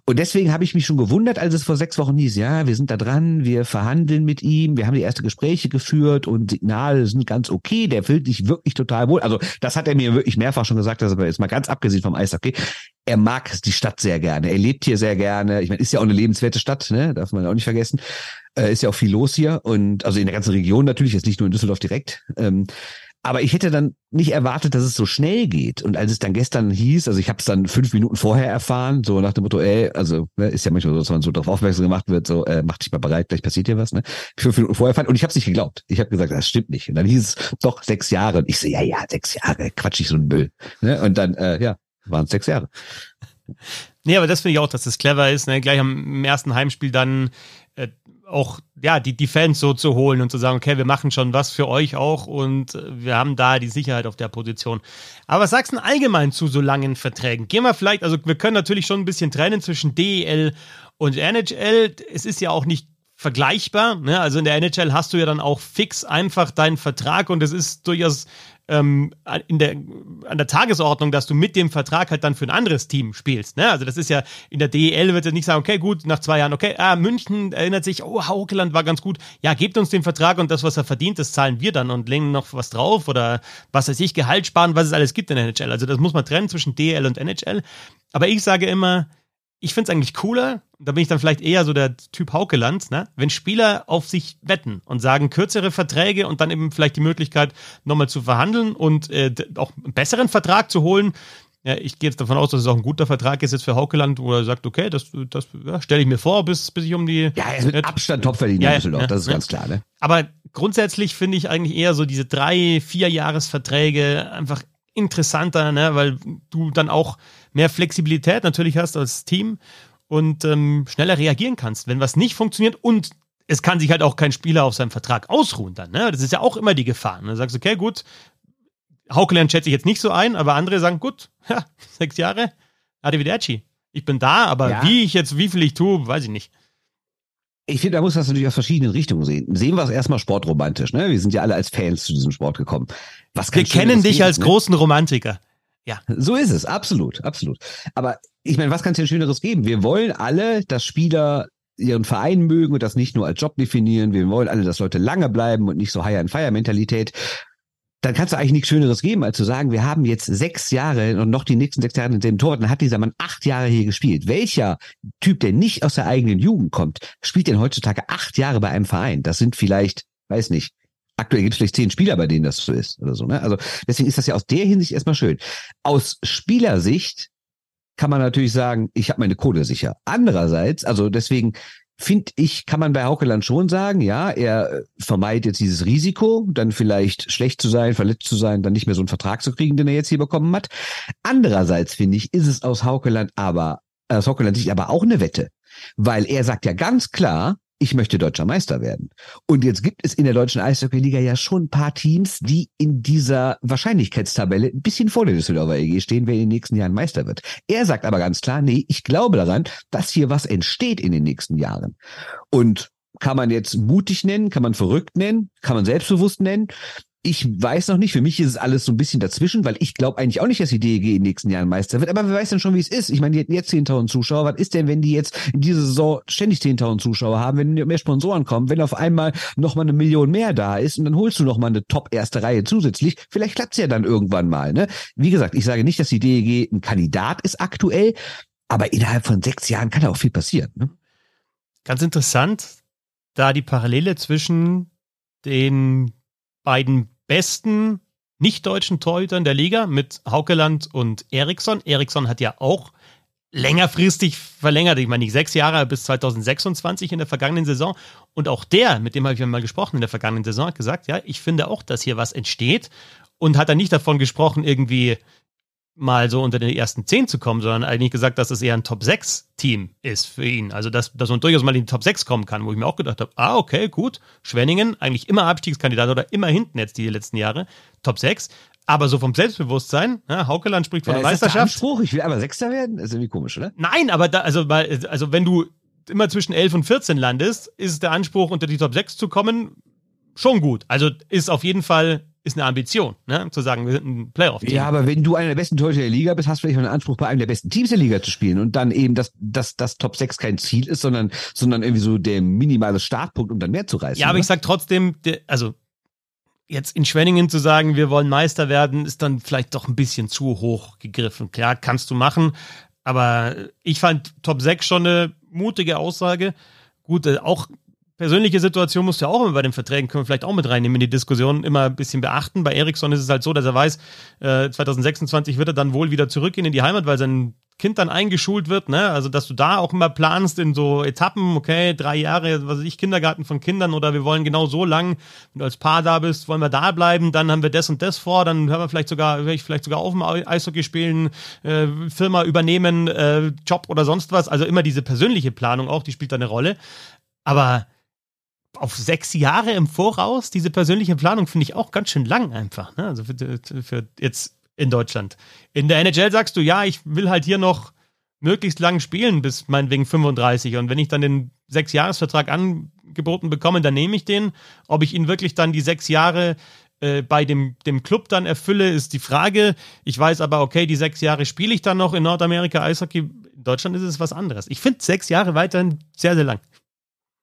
Und deswegen habe ich mich schon gewundert, als es vor sechs Wochen hieß, ja, wir sind da dran, wir verhandeln mit ihm, wir haben die ersten Gespräche geführt und Signale sind ganz okay, der fühlt sich wirklich total wohl. Also das hat er mir wirklich mehrfach schon gesagt, dass er jetzt mal ganz abgesehen vom Eishockey, er mag die Stadt sehr gerne, er lebt hier sehr gerne. Ich meine, ist ja auch eine lebenswerte Stadt, ne? darf man auch nicht vergessen. Äh, ist ja auch viel los hier und also in der ganzen Region natürlich, jetzt nicht nur in Düsseldorf direkt. Ähm, aber ich hätte dann nicht erwartet, dass es so schnell geht. Und als es dann gestern hieß, also ich habe es dann fünf Minuten vorher erfahren, so nach dem Motto, ey, also ne, ist ja manchmal so, dass man so darauf aufmerksam gemacht wird, so äh, mach dich mal bereit, gleich passiert hier was. Ne? Fünf Minuten vorher erfahren und ich habe es nicht geglaubt. Ich habe gesagt, das stimmt nicht. Und dann hieß es doch sechs Jahre. Und ich so, ja, ja, sechs Jahre, quatsch ich so ein Müll. Ne? Und dann, äh, ja, waren es sechs Jahre. Nee, aber das finde ich auch, dass das clever ist, ne? gleich am ersten Heimspiel dann auch ja die die Fans so zu holen und zu sagen, okay, wir machen schon was für euch auch und äh, wir haben da die Sicherheit auf der Position. Aber was sagst du allgemein zu so langen Verträgen? Gehen wir vielleicht, also wir können natürlich schon ein bisschen trennen zwischen DEL und NHL. Es ist ja auch nicht vergleichbar. Ne? Also in der NHL hast du ja dann auch fix einfach deinen Vertrag und es ist durchaus ähm, in der, an der Tagesordnung, dass du mit dem Vertrag halt dann für ein anderes Team spielst. Ne? Also das ist ja, in der DEL wird es nicht sagen, okay, gut, nach zwei Jahren, okay, ah, München erinnert sich, oh, Haukeland war ganz gut. Ja, gebt uns den Vertrag und das, was er verdient, das zahlen wir dann und legen noch was drauf oder was weiß ich, Gehalt sparen, was es alles gibt in der NHL. Also das muss man trennen zwischen DEL und NHL. Aber ich sage immer, ich finde es eigentlich cooler, da bin ich dann vielleicht eher so der Typ Haukeland, ne? wenn Spieler auf sich wetten und sagen kürzere Verträge und dann eben vielleicht die Möglichkeit, nochmal zu verhandeln und äh, auch einen besseren Vertrag zu holen. Ja, ich gehe jetzt davon aus, dass es auch ein guter Vertrag ist jetzt für Haukeland, wo er sagt, okay, das, das ja, stelle ich mir vor, bis, bis ich um die. Ja, er ist mit Abstand Topverdiener ja, Düsseldorf, ja, das ist ganz klar, ne? Aber grundsätzlich finde ich eigentlich eher so diese drei, vier Jahresverträge einfach interessanter, ne? weil du dann auch mehr Flexibilität natürlich hast als Team und ähm, schneller reagieren kannst, wenn was nicht funktioniert und es kann sich halt auch kein Spieler auf seinem Vertrag ausruhen dann. Ne? Das ist ja auch immer die Gefahr. Ne? Du sagst, okay, gut, Haukeland schätze ich jetzt nicht so ein, aber andere sagen, gut, ja, sechs Jahre, Arrivederci. Ich bin da, aber ja. wie ich jetzt, wie viel ich tue, weiß ich nicht. Ich finde, da muss man das natürlich aus verschiedenen Richtungen sehen. Sehen wir es erstmal sportromantisch. Ne? Wir sind ja alle als Fans zu diesem Sport gekommen. Was wir kennen dich geben, als ne? großen Romantiker. Ja. So ist es, absolut, absolut. Aber ich meine, was kann es denn Schöneres geben? Wir wollen alle, dass Spieler ihren Verein mögen und das nicht nur als Job definieren. Wir wollen alle, dass Leute lange bleiben und nicht so High-and-Fire-Mentalität. Dann kannst du eigentlich nichts Schöneres geben, als zu sagen, wir haben jetzt sechs Jahre und noch die nächsten sechs Jahre in dem Tor. Dann hat dieser Mann acht Jahre hier gespielt. Welcher Typ, der nicht aus der eigenen Jugend kommt, spielt denn heutzutage acht Jahre bei einem Verein? Das sind vielleicht, weiß nicht, Aktuell gibt es vielleicht zehn Spieler, bei denen das so ist oder so. Ne? Also deswegen ist das ja aus der Hinsicht erstmal schön. Aus Spielersicht kann man natürlich sagen, ich habe meine Kohle sicher. Andererseits, also deswegen finde ich, kann man bei Haukeland schon sagen, ja, er äh, vermeidet jetzt dieses Risiko, dann vielleicht schlecht zu sein, verletzt zu sein, dann nicht mehr so einen Vertrag zu kriegen, den er jetzt hier bekommen hat. Andererseits finde ich, ist es aus Haukeland aber, aus Haukeland Sicht aber auch eine Wette. Weil er sagt ja ganz klar, ich möchte deutscher Meister werden. Und jetzt gibt es in der deutschen Eishockey-Liga ja schon ein paar Teams, die in dieser Wahrscheinlichkeitstabelle ein bisschen vor der Düsseldorfer EG stehen, wer in den nächsten Jahren Meister wird. Er sagt aber ganz klar, nee, ich glaube daran, dass hier was entsteht in den nächsten Jahren. Und kann man jetzt mutig nennen, kann man verrückt nennen, kann man selbstbewusst nennen. Ich weiß noch nicht, für mich ist es alles so ein bisschen dazwischen, weil ich glaube eigentlich auch nicht, dass die DEG in den nächsten Jahren Meister wird. Aber wer weiß denn schon, wie es ist? Ich meine, die hätten jetzt 10.000 Zuschauer. Was ist denn, wenn die jetzt in dieser Saison ständig 10.000 Zuschauer haben, wenn mehr Sponsoren kommen, wenn auf einmal nochmal eine Million mehr da ist und dann holst du nochmal eine Top-erste Reihe zusätzlich? Vielleicht klappt's ja dann irgendwann mal. Ne? Wie gesagt, ich sage nicht, dass die DEG ein Kandidat ist aktuell, aber innerhalb von sechs Jahren kann da auch viel passieren. Ne? Ganz interessant, da die Parallele zwischen den beiden besten nicht-deutschen Torhütern der Liga mit Haukeland und Eriksson. Eriksson hat ja auch längerfristig verlängert. Ich meine, nicht sechs Jahre bis 2026 in der vergangenen Saison. Und auch der, mit dem habe ich mal gesprochen in der vergangenen Saison, hat gesagt, ja, ich finde auch, dass hier was entsteht. Und hat dann nicht davon gesprochen, irgendwie mal so unter den ersten zehn zu kommen, sondern eigentlich gesagt, dass es eher ein Top-6-Team ist für ihn. Also, dass, dass man durchaus mal in die Top 6 kommen kann, wo ich mir auch gedacht habe, ah, okay, gut, Schwenningen, eigentlich immer Abstiegskandidat oder immer hinten jetzt die letzten Jahre, Top 6. Aber so vom Selbstbewusstsein, ja, Haukeland spricht von ja, der Meisterschaft. Das Anspruch, ich will aber Sechster werden, ist irgendwie komisch, oder? Nein, aber da, also, also wenn du immer zwischen 11 und 14 landest, ist der Anspruch, unter die Top 6 zu kommen, schon gut. Also ist auf jeden Fall ist eine Ambition, ne? zu sagen, wir sind ein Playoff-Team. Ja, aber wenn du einer der besten Torhüter der Liga bist, hast du vielleicht einen Anspruch, bei einem der besten Teams der Liga zu spielen und dann eben, dass, dass das Top 6 kein Ziel ist, sondern, sondern irgendwie so der minimale Startpunkt, um dann mehr zu reißen. Ja, aber ne? ich sag trotzdem, also jetzt in Schwenningen zu sagen, wir wollen Meister werden, ist dann vielleicht doch ein bisschen zu hoch gegriffen. Klar, kannst du machen, aber ich fand Top 6 schon eine mutige Aussage. Gut, äh, auch persönliche Situation musst du ja auch immer bei den Verträgen, können wir vielleicht auch mit reinnehmen in die Diskussion, immer ein bisschen beachten. Bei Ericsson ist es halt so, dass er weiß, äh, 2026 wird er dann wohl wieder zurückgehen in die Heimat, weil sein Kind dann eingeschult wird, ne? Also, dass du da auch immer planst in so Etappen, okay, drei Jahre, was weiß ich, Kindergarten von Kindern oder wir wollen genau so lang, wenn du als Paar da bist, wollen wir da bleiben, dann haben wir das und das vor, dann hören wir vielleicht sogar, höre ich vielleicht sogar auf dem Eishockey spielen, äh, Firma übernehmen, äh, Job oder sonst was. Also immer diese persönliche Planung auch, die spielt da eine Rolle. Aber auf sechs Jahre im Voraus, diese persönliche Planung finde ich auch ganz schön lang einfach. Ne? Also für, für, jetzt in Deutschland. In der NHL sagst du, ja, ich will halt hier noch möglichst lang spielen, bis meinetwegen 35. Und wenn ich dann den Sechs-Jahres-Vertrag angeboten bekomme, dann nehme ich den. Ob ich ihn wirklich dann die sechs Jahre äh, bei dem, dem Club dann erfülle, ist die Frage. Ich weiß aber, okay, die sechs Jahre spiele ich dann noch in Nordamerika Eishockey. In Deutschland ist es was anderes. Ich finde sechs Jahre weiterhin sehr, sehr lang.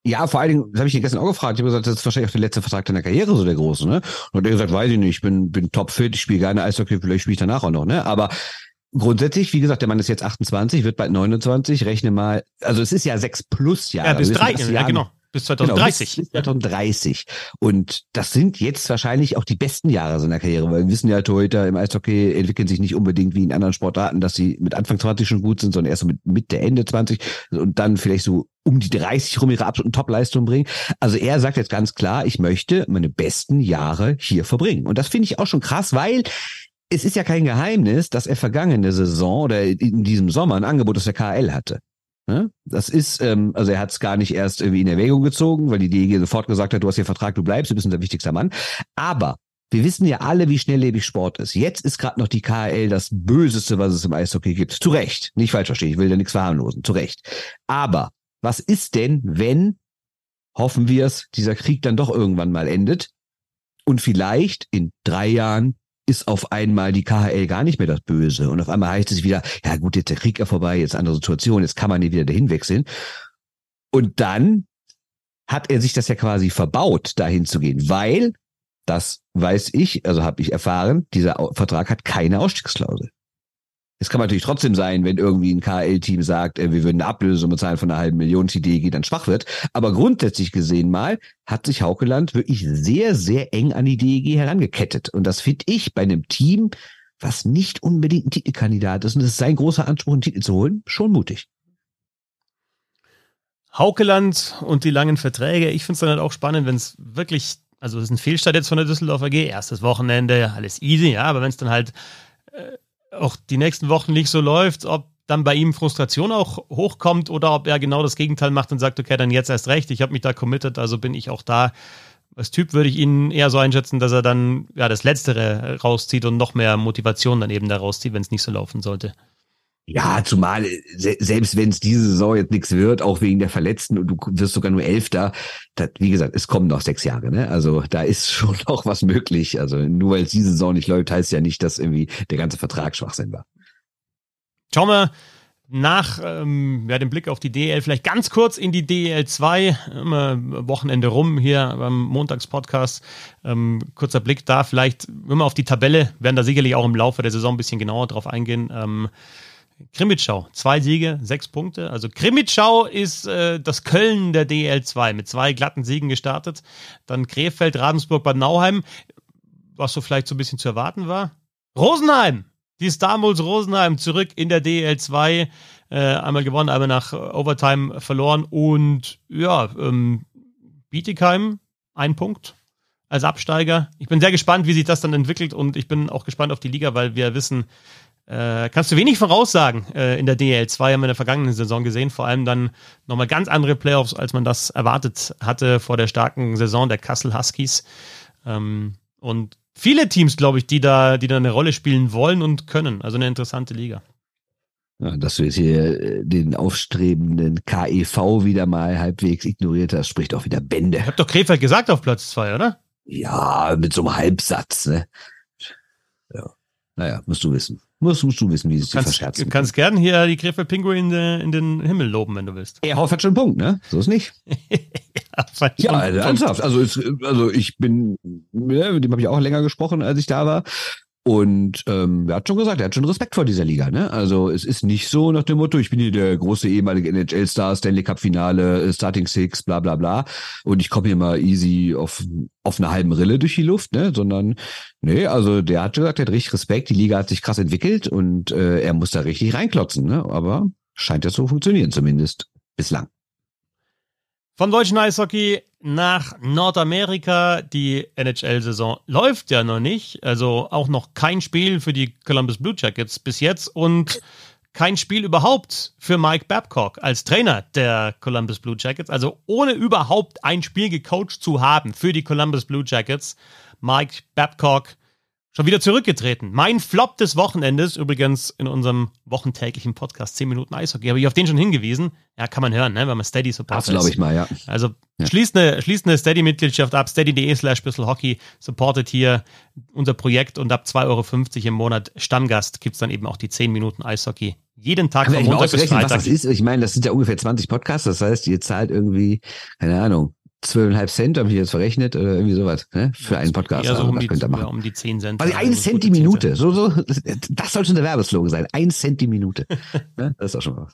Ja, vor allen Dingen, das habe ich dir gestern auch gefragt. Ich habe gesagt, das ist wahrscheinlich auch der letzte Vertrag deiner Karriere, so der große, ne? Und er gesagt, weiß ich nicht, ich bin, bin topfit, ich spiele gerne Eishockey, vielleicht spiele ich danach auch noch, ne? Aber grundsätzlich, wie gesagt, der Mann ist jetzt 28, wird bald 29, rechne mal, also es ist ja sechs plus Jahre. Ja, bis also drei, ja, genau. Bis 2030. Genau, bis 2030. Und das sind jetzt wahrscheinlich auch die besten Jahre seiner Karriere, weil wir wissen ja, Torhüter im Eishockey entwickeln sich nicht unbedingt wie in anderen Sportarten, dass sie mit Anfang 20 schon gut sind, sondern erst so mit Mitte, Ende 20 und dann vielleicht so um die 30 rum ihre absoluten Topleistung bringen. Also er sagt jetzt ganz klar, ich möchte meine besten Jahre hier verbringen. Und das finde ich auch schon krass, weil es ist ja kein Geheimnis, dass er vergangene Saison oder in diesem Sommer ein Angebot aus der KL hatte. Ne? Das ist, ähm, also er hat es gar nicht erst irgendwie in Erwägung gezogen, weil die DEG sofort gesagt hat, du hast hier Vertrag, du bleibst, du bist unser wichtigster Mann. Aber wir wissen ja alle, wie schnelllebig Sport ist. Jetzt ist gerade noch die KL das Böseste, was es im Eishockey gibt. Zu Recht. Nicht falsch verstehen, ich will da nichts verharmlosen. Zu Recht. Aber was ist denn, wenn, hoffen wir es, dieser Krieg dann doch irgendwann mal endet und vielleicht in drei Jahren ist auf einmal die KHL gar nicht mehr das Böse. Und auf einmal heißt es wieder, ja gut, jetzt der Krieg ja vorbei, jetzt andere Situation, jetzt kann man nicht wieder dahin wechseln. Und dann hat er sich das ja quasi verbaut, dahin zu gehen, weil, das weiß ich, also habe ich erfahren, dieser Vertrag hat keine Ausstiegsklausel. Es kann natürlich trotzdem sein, wenn irgendwie ein KL-Team sagt, äh, wir würden eine Ablösung bezahlen von einer halben Million, die DEG dann schwach wird. Aber grundsätzlich gesehen mal hat sich Haukeland wirklich sehr, sehr eng an die DEG herangekettet. Und das finde ich bei einem Team, was nicht unbedingt ein Titelkandidat ist, und es ist sein großer Anspruch, einen Titel zu holen, schon mutig. Haukeland und die langen Verträge. Ich finde es dann halt auch spannend, wenn es wirklich, also es ist ein Fehlstart jetzt von der Düsseldorfer G, erstes Wochenende, alles easy, ja, aber wenn es dann halt äh, auch die nächsten Wochen nicht so läuft, ob dann bei ihm Frustration auch hochkommt oder ob er genau das Gegenteil macht und sagt, okay, dann jetzt erst recht, ich habe mich da committed, also bin ich auch da. Als Typ würde ich ihn eher so einschätzen, dass er dann ja das Letztere rauszieht und noch mehr Motivation dann eben da rauszieht, wenn es nicht so laufen sollte. Ja, zumal se selbst wenn es diese Saison jetzt nichts wird, auch wegen der Verletzten und du wirst sogar nur Elfter, das, wie gesagt, es kommen noch sechs Jahre, ne? Also da ist schon noch was möglich. Also nur weil es diese Saison nicht läuft, heißt ja nicht, dass irgendwie der ganze Vertrag Schwachsinn war. Schauen wir nach ähm, ja, dem Blick auf die DL vielleicht ganz kurz in die DL 2, immer Wochenende rum hier beim Montagspodcast. Ähm, kurzer Blick da, vielleicht immer auf die Tabelle, werden da sicherlich auch im Laufe der Saison ein bisschen genauer drauf eingehen. Ähm, Krimitschau, zwei Siege, sechs Punkte. Also Krimitschau ist äh, das Köln der DL2 mit zwei glatten Siegen gestartet. Dann Krefeld, Ravensburg, Bad Nauheim, was so vielleicht so ein bisschen zu erwarten war. Rosenheim, die Starmulls Rosenheim zurück in der DL2. Äh, einmal gewonnen, einmal nach Overtime verloren. Und ja, ähm, Bietigheim, ein Punkt als Absteiger. Ich bin sehr gespannt, wie sich das dann entwickelt und ich bin auch gespannt auf die Liga, weil wir wissen, äh, kannst du wenig voraussagen äh, in der DL2, haben wir in der vergangenen Saison gesehen. Vor allem dann nochmal ganz andere Playoffs, als man das erwartet hatte vor der starken Saison der Kassel Huskies. Ähm, und viele Teams, glaube ich, die da, die da eine Rolle spielen wollen und können. Also eine interessante Liga. Ja, dass du jetzt hier äh, den aufstrebenden KEV wieder mal halbwegs ignoriert hast, spricht auch wieder Bände. Ich hab doch Krefeld gesagt auf Platz zwei, oder? Ja, mit so einem Halbsatz, ne? Ja. Naja, musst du wissen. Musst, musst du wissen, wie sie sich verscherzen. Du kannst gern hier die Krefeld Pinguin in, in, den Himmel loben, wenn du willst. Er hat schon einen Punkt, ne? So ist nicht. ja, ja also ernsthaft. Also, ist, also ich bin, ja, mit dem habe ich auch länger gesprochen, als ich da war. Und ähm, er hat schon gesagt, er hat schon Respekt vor dieser Liga. Ne? Also es ist nicht so nach dem Motto, ich bin hier der große ehemalige NHL-Star, Stanley Cup-Finale, äh, Starting Six, bla bla bla. Und ich komme hier mal easy auf, auf einer halben Rille durch die Luft, ne? Sondern, nee, also der hat schon gesagt, er hat richtig Respekt, die Liga hat sich krass entwickelt und äh, er muss da richtig reinklotzen, ne? Aber scheint ja zu funktionieren, zumindest bislang. Vom deutschen Eishockey nach Nordamerika. Die NHL-Saison läuft ja noch nicht. Also auch noch kein Spiel für die Columbus Blue Jackets bis jetzt und kein Spiel überhaupt für Mike Babcock als Trainer der Columbus Blue Jackets. Also ohne überhaupt ein Spiel gecoacht zu haben für die Columbus Blue Jackets. Mike Babcock Schon wieder zurückgetreten. Mein Flop des Wochenendes, übrigens in unserem wochentäglichen Podcast 10 Minuten Eishockey, habe ich auf den schon hingewiesen. Ja, kann man hören, ne, wenn man Steady supportet. Das glaube ich mal, ja. Also ja. schließt eine, schließt eine Steady-Mitgliedschaft ab, steady.de slash Hockey, supportet hier unser Projekt und ab 2,50 Euro im Monat Stammgast gibt's dann eben auch die 10 Minuten Eishockey. Jeden Tag von Montag bis Freitag. Was das ist? Ich meine, das sind ja ungefähr 20 Podcasts, das heißt, ihr zahlt irgendwie, keine Ahnung, zwölfeinhalb Cent, habe ich jetzt verrechnet, oder irgendwie sowas, ne? Für einen Podcast. Ja, so um, die, ja, um die zehn Cent. Also ein Cent die Minute. So, so, das soll schon der Werbeslogan sein. Ein Cent die Minute. ne? Das ist auch schon was.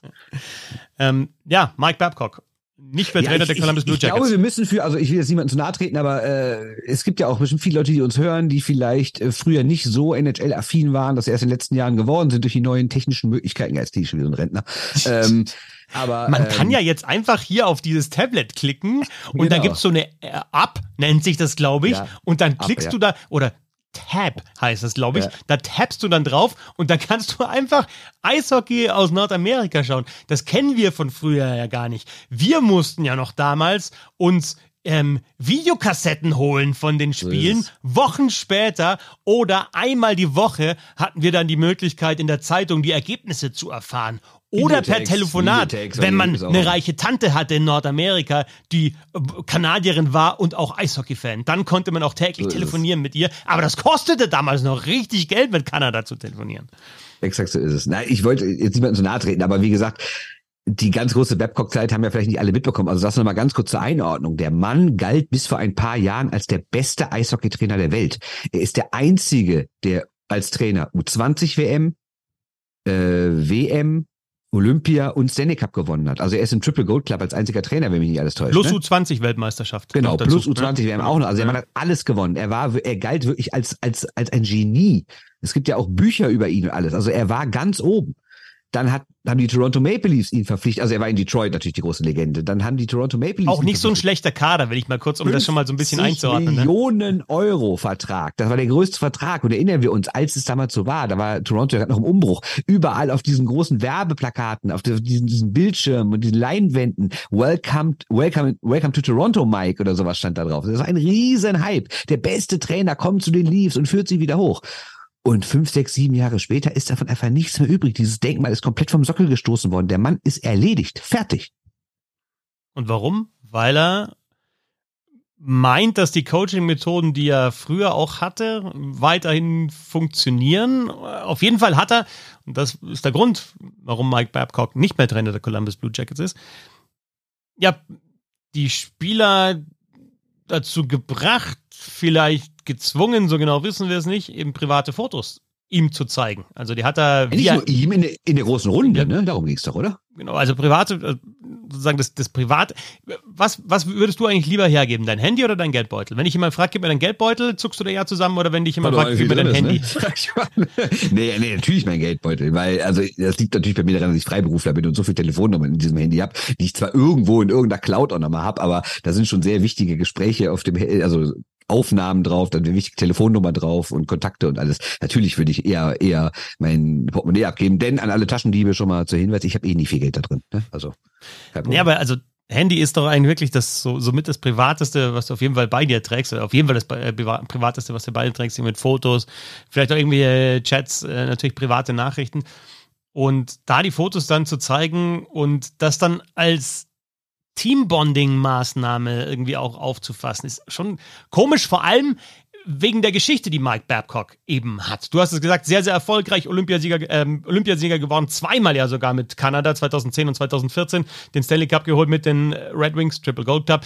ähm, ja, Mike Babcock. Nicht mehr Trainer ja, ich, der Columbus Blue Jackets. Ich glaube, wir müssen für, also ich will jetzt niemandem zu nahe treten, aber äh, es gibt ja auch bestimmt viele Leute, die uns hören, die vielleicht äh, früher nicht so NHL-affin waren, dass sie erst in den letzten Jahren geworden sind durch die neuen technischen Möglichkeiten. Ja, jetzt ich schon wieder so ein Rentner. ähm, aber, Man ähm, kann ja jetzt einfach hier auf dieses Tablet klicken und genau. da gibt's so eine äh, App, nennt sich das, glaube ich. Ja, und dann klickst Up, du da, oder Tab heißt das, glaube ich. Ja. Da tappst du dann drauf und da kannst du einfach Eishockey aus Nordamerika schauen. Das kennen wir von früher ja gar nicht. Wir mussten ja noch damals uns ähm, Videokassetten holen von den Spielen. So Wochen später oder einmal die Woche hatten wir dann die Möglichkeit, in der Zeitung die Ergebnisse zu erfahren. Oder per Telefonat, wenn man eine reiche Tante hatte in Nordamerika, die äh, Kanadierin war und auch Eishockey-Fan. Dann konnte man auch täglich so telefonieren mit ihr. Aber das kostete damals noch richtig Geld, mit Kanada zu telefonieren. Exakt so ist es. Na, ich wollte jetzt niemandem so nahe treten, aber wie gesagt, die ganz große Babcock-Zeit haben ja vielleicht nicht alle mitbekommen. Also das nochmal ganz kurz zur Einordnung. Der Mann galt bis vor ein paar Jahren als der beste Eishockeytrainer der Welt. Er ist der einzige, der als Trainer U20 WM, äh, WM, Olympia und Stanley Cup gewonnen hat. Also er ist im Triple Gold Club als einziger Trainer, wenn mich nicht alles täuscht. Plus ne? U20 Weltmeisterschaft. Genau, plus dazu, U20 ne? WM auch noch. Also er hat alles gewonnen. Er war, er galt wirklich als, als, als ein Genie. Es gibt ja auch Bücher über ihn und alles. Also er war ganz oben. Dann hat, haben die Toronto Maple Leafs ihn verpflichtet. Also er war in Detroit natürlich die große Legende. Dann haben die Toronto Maple Leafs. Auch nicht so ein schlechter Kader, will ich mal kurz, um das schon mal so ein bisschen einzuordnen. Ne? Millionen Euro Vertrag. Das war der größte Vertrag. Und erinnern wir uns, als es damals so war, da war Toronto gerade noch im Umbruch. Überall auf diesen großen Werbeplakaten, auf diesen, diesen Bildschirmen und diesen Leinwänden. Welcome, welcome, welcome to Toronto, Mike oder sowas stand da drauf. Das war ein riesen Hype. Der beste Trainer kommt zu den Leafs und führt sie wieder hoch. Und fünf, sechs, sieben Jahre später ist davon einfach nichts mehr übrig. Dieses Denkmal ist komplett vom Sockel gestoßen worden. Der Mann ist erledigt. Fertig. Und warum? Weil er meint, dass die Coaching-Methoden, die er früher auch hatte, weiterhin funktionieren. Auf jeden Fall hat er, und das ist der Grund, warum Mike Babcock nicht mehr Trainer der Columbus Blue Jackets ist, ja, die Spieler dazu gebracht, vielleicht gezwungen, so genau wissen wir es nicht, eben private Fotos ihm zu zeigen. Also die hat er. Nicht nur ihm in der, in der großen Runde, ja, ne? Darum ging es doch, oder? Genau, also private, äh, sozusagen das, das Privat. Was, was würdest du eigentlich lieber hergeben? Dein Handy oder dein Geldbeutel? Wenn ich immer frage, gib mir dein Geldbeutel, zuckst du da ja zusammen oder wenn ich immer frage, gib mir dein Handy? Ne? nee, nee, natürlich mein Geldbeutel, weil, also das liegt natürlich bei mir daran, dass ich Freiberufler bin und so viele Telefonnummern in diesem Handy habe, die ich zwar irgendwo in irgendeiner Cloud auch nochmal habe, aber da sind schon sehr wichtige Gespräche auf dem, also Aufnahmen drauf, dann eine wichtige Telefonnummer drauf und Kontakte und alles. Natürlich würde ich eher eher mein Portemonnaie abgeben, denn an alle Taschendiebe schon mal zur Hinweis, ich habe eh nie viel Geld da drin. Ne? Also. Ja, aber also Handy ist doch eigentlich wirklich das so somit das privateste, was du auf jeden Fall bei dir trägst, oder auf jeden Fall das äh, privateste, was du bei dir trägst, mit Fotos, vielleicht auch irgendwie Chats, äh, natürlich private Nachrichten. Und da die Fotos dann zu zeigen und das dann als Teambonding-Maßnahme irgendwie auch aufzufassen. Ist schon komisch, vor allem wegen der Geschichte, die Mike Babcock eben hat. Du hast es gesagt, sehr, sehr erfolgreich, Olympiasieger, ähm, Olympiasieger geworden, zweimal ja sogar mit Kanada, 2010 und 2014, den Stanley Cup geholt mit den Red Wings, Triple Gold Cup.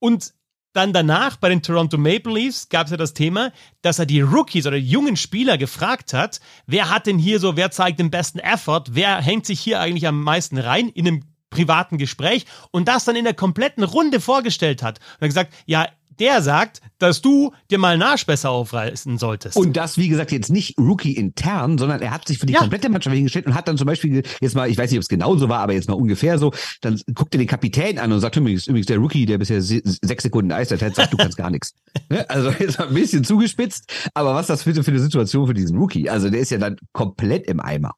Und dann danach bei den Toronto Maple Leafs gab es ja das Thema, dass er die Rookies oder die jungen Spieler gefragt hat, wer hat denn hier so, wer zeigt den besten Effort, wer hängt sich hier eigentlich am meisten rein in einem privaten Gespräch und das dann in der kompletten Runde vorgestellt hat. Und er gesagt, ja, der sagt, dass du dir mal einen Arsch besser aufreißen solltest. Und das, wie gesagt, jetzt nicht Rookie intern, sondern er hat sich für die ja. komplette Mannschaft hingestellt und hat dann zum Beispiel, jetzt mal, ich weiß nicht, ob es genauso war, aber jetzt mal ungefähr so, dann guckt er den Kapitän an und sagt, übrigens, übrigens der Rookie, der bisher sechs Sekunden Eiszeit hat, sagt, du kannst gar nichts. Ne? Also jetzt mal ein bisschen zugespitzt, aber was das für, für eine Situation für diesen Rookie? Also der ist ja dann komplett im Eimer.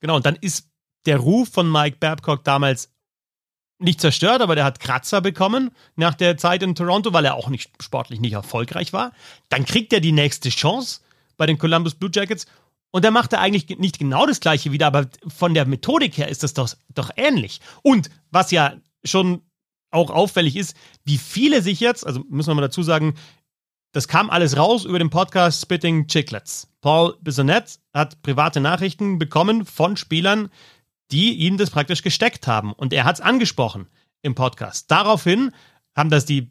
Genau, und dann ist der Ruf von Mike Babcock damals nicht zerstört, aber der hat Kratzer bekommen nach der Zeit in Toronto, weil er auch nicht sportlich nicht erfolgreich war. Dann kriegt er die nächste Chance bei den Columbus Blue Jackets und er macht er eigentlich nicht genau das gleiche wieder, aber von der Methodik her ist das doch, doch ähnlich. Und was ja schon auch auffällig ist, wie viele sich jetzt, also müssen wir mal dazu sagen, das kam alles raus über den Podcast Spitting Chicklets. Paul Bissonette hat private Nachrichten bekommen von Spielern, die ihm das praktisch gesteckt haben. Und er hat es angesprochen im Podcast. Daraufhin haben das die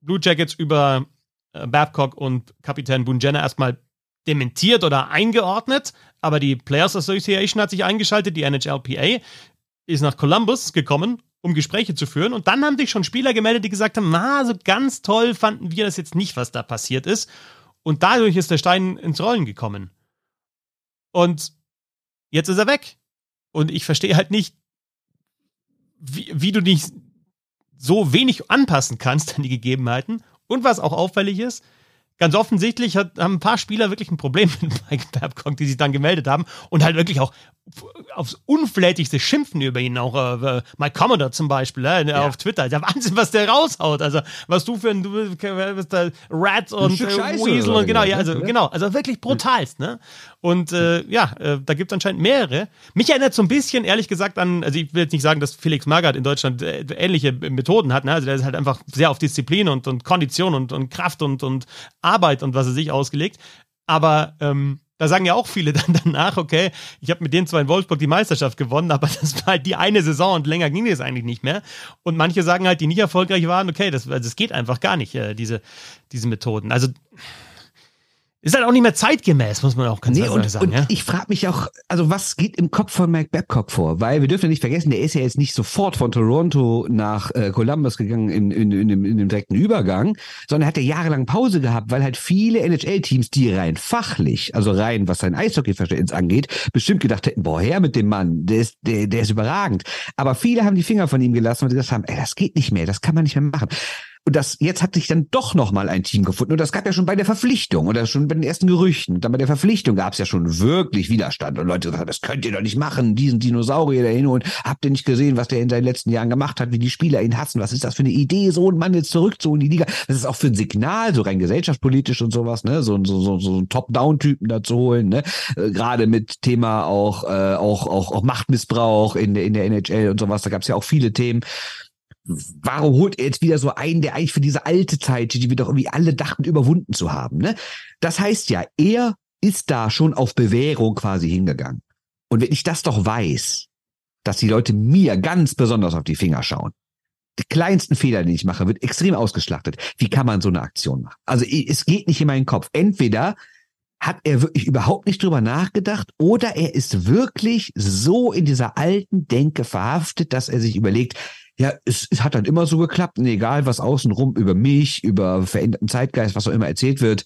Blue Jackets über äh, Babcock und Kapitän Bunjena erstmal dementiert oder eingeordnet, aber die Players Association hat sich eingeschaltet, die NHLPA ist nach Columbus gekommen, um Gespräche zu führen und dann haben sich schon Spieler gemeldet, die gesagt haben, na, so ganz toll fanden wir das jetzt nicht, was da passiert ist und dadurch ist der Stein ins Rollen gekommen. Und jetzt ist er weg. Und ich verstehe halt nicht, wie, wie du dich so wenig anpassen kannst an die Gegebenheiten. Und was auch auffällig ist, ganz offensichtlich hat, haben ein paar Spieler wirklich ein Problem mit Mike Babcock, die sich dann gemeldet haben und halt wirklich auch aufs unflätigste Schimpfen über ihn, auch äh, Mike Commodore zum Beispiel, äh, ja. auf Twitter. Der Wahnsinn, was der raushaut. Also, was du für ein, du bist da Rat und äh, Weasel und genau, ja, also, ja. genau, also wirklich brutalst, ne? Und äh, ja, äh, da gibt es anscheinend mehrere. Mich erinnert so ein bisschen, ehrlich gesagt, an, also ich will jetzt nicht sagen, dass Felix Magath in Deutschland äh, ähnliche Methoden hat, ne? Also der ist halt einfach sehr auf Disziplin und, und Kondition und, und Kraft und, und Arbeit und was er sich ausgelegt. Aber ähm, da sagen ja auch viele dann danach, okay, ich habe mit denen zwar in Wolfsburg die Meisterschaft gewonnen, aber das war halt die eine Saison und länger ging es eigentlich nicht mehr. Und manche sagen halt, die nicht erfolgreich waren, okay, das, also das geht einfach gar nicht, äh, diese, diese Methoden. Also ist halt auch nicht mehr zeitgemäß, muss man auch ganz nee, und, sagen. Und ja? ich frage mich auch, also was geht im Kopf von Mike Babcock vor? Weil wir dürfen ja nicht vergessen, der ist ja jetzt nicht sofort von Toronto nach äh, Columbus gegangen in, in, in, dem, in dem direkten Übergang, sondern hat er jahrelang Pause gehabt, weil halt viele NHL-Teams, die rein fachlich, also rein was sein Eishockey-Verständnis angeht, bestimmt gedacht hätten, boah, her mit dem Mann, der ist, der, der ist überragend. Aber viele haben die Finger von ihm gelassen und gesagt haben, ey, das geht nicht mehr, das kann man nicht mehr machen. Und das, jetzt hat sich dann doch noch mal ein Team gefunden. Und das gab ja schon bei der Verpflichtung oder schon bei den ersten Gerüchten. Und dann bei der Verpflichtung gab es ja schon wirklich Widerstand. Und Leute gesagt, das könnt ihr doch nicht machen, diesen Dinosaurier da hinholen. Habt ihr nicht gesehen, was der in seinen letzten Jahren gemacht hat, wie die Spieler ihn hassen? Was ist das für eine Idee, so einen Mann jetzt zurückzuholen in die Liga? Das ist auch für ein Signal, so rein gesellschaftspolitisch und sowas, ne? So, so, so, so einen Top-Down-Typen da zu holen, ne? Äh, Gerade mit Thema auch, äh, auch, auch, auch Machtmissbrauch in in der NHL und sowas. Da gab es ja auch viele Themen warum holt er jetzt wieder so einen, der eigentlich für diese alte Zeit, die wir doch irgendwie alle dachten, überwunden zu haben, ne? Das heißt ja, er ist da schon auf Bewährung quasi hingegangen. Und wenn ich das doch weiß, dass die Leute mir ganz besonders auf die Finger schauen, die kleinsten Fehler, den ich mache, wird extrem ausgeschlachtet. Wie kann man so eine Aktion machen? Also es geht nicht in meinen Kopf. Entweder hat er wirklich überhaupt nicht drüber nachgedacht oder er ist wirklich so in dieser alten Denke verhaftet, dass er sich überlegt, ja, es, es hat dann immer so geklappt, und egal was außenrum über mich, über veränderten Zeitgeist, was auch immer erzählt wird,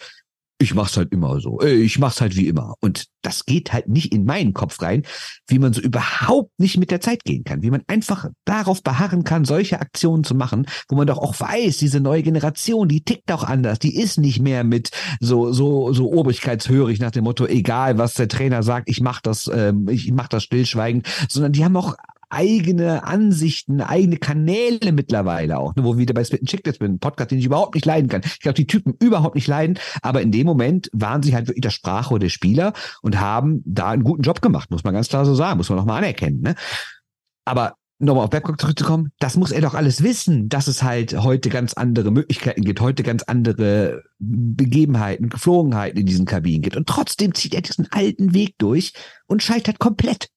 ich mach's halt immer so. Äh, ich mach's halt wie immer. Und das geht halt nicht in meinen Kopf rein, wie man so überhaupt nicht mit der Zeit gehen kann, wie man einfach darauf beharren kann, solche Aktionen zu machen, wo man doch auch weiß, diese neue Generation, die tickt auch anders, die ist nicht mehr mit so so so obrigkeitshörig nach dem Motto, egal was der Trainer sagt, ich mach das, ähm, ich mach das stillschweigend, sondern die haben auch eigene Ansichten, eigene Kanäle mittlerweile auch, ne, wo wir wieder bei Spit Chicklets bin, ein Podcast, den ich überhaupt nicht leiden kann. Ich glaube, die Typen überhaupt nicht leiden, aber in dem Moment waren sie halt wirklich der Sprache der Spieler und haben da einen guten Job gemacht, muss man ganz klar so sagen, muss man noch mal anerkennen. Ne? Aber nochmal auf Babcock zurückzukommen, das muss er doch alles wissen, dass es halt heute ganz andere Möglichkeiten gibt, heute ganz andere Begebenheiten, Geflogenheiten in diesen Kabinen gibt. Und trotzdem zieht er diesen alten Weg durch und scheitert komplett.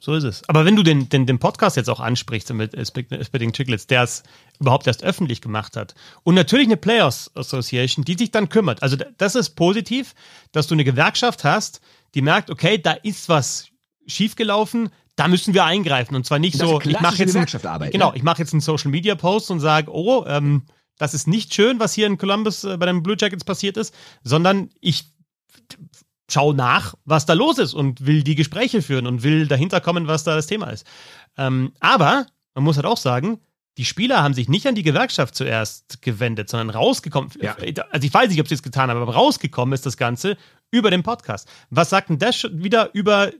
So ist es. Aber wenn du den, den, den Podcast jetzt auch ansprichst mit Spitting Chicklets, der es überhaupt erst öffentlich gemacht hat und natürlich eine Players Association, die sich dann kümmert. Also das ist positiv, dass du eine Gewerkschaft hast, die merkt, okay, da ist was schiefgelaufen, da müssen wir eingreifen und zwar nicht das so, ich mache jetzt ein, genau, ich mache jetzt einen Social Media Post und sage, oh, ähm, das ist nicht schön, was hier in Columbus äh, bei den Blue Jackets passiert ist, sondern ich schau nach, was da los ist und will die Gespräche führen und will dahinter kommen, was da das Thema ist. Ähm, aber man muss halt auch sagen, die Spieler haben sich nicht an die Gewerkschaft zuerst gewendet, sondern rausgekommen. Ja. Also ich weiß nicht, ob sie es getan haben, aber rausgekommen ist das Ganze über den Podcast. Was sagt denn das wieder über,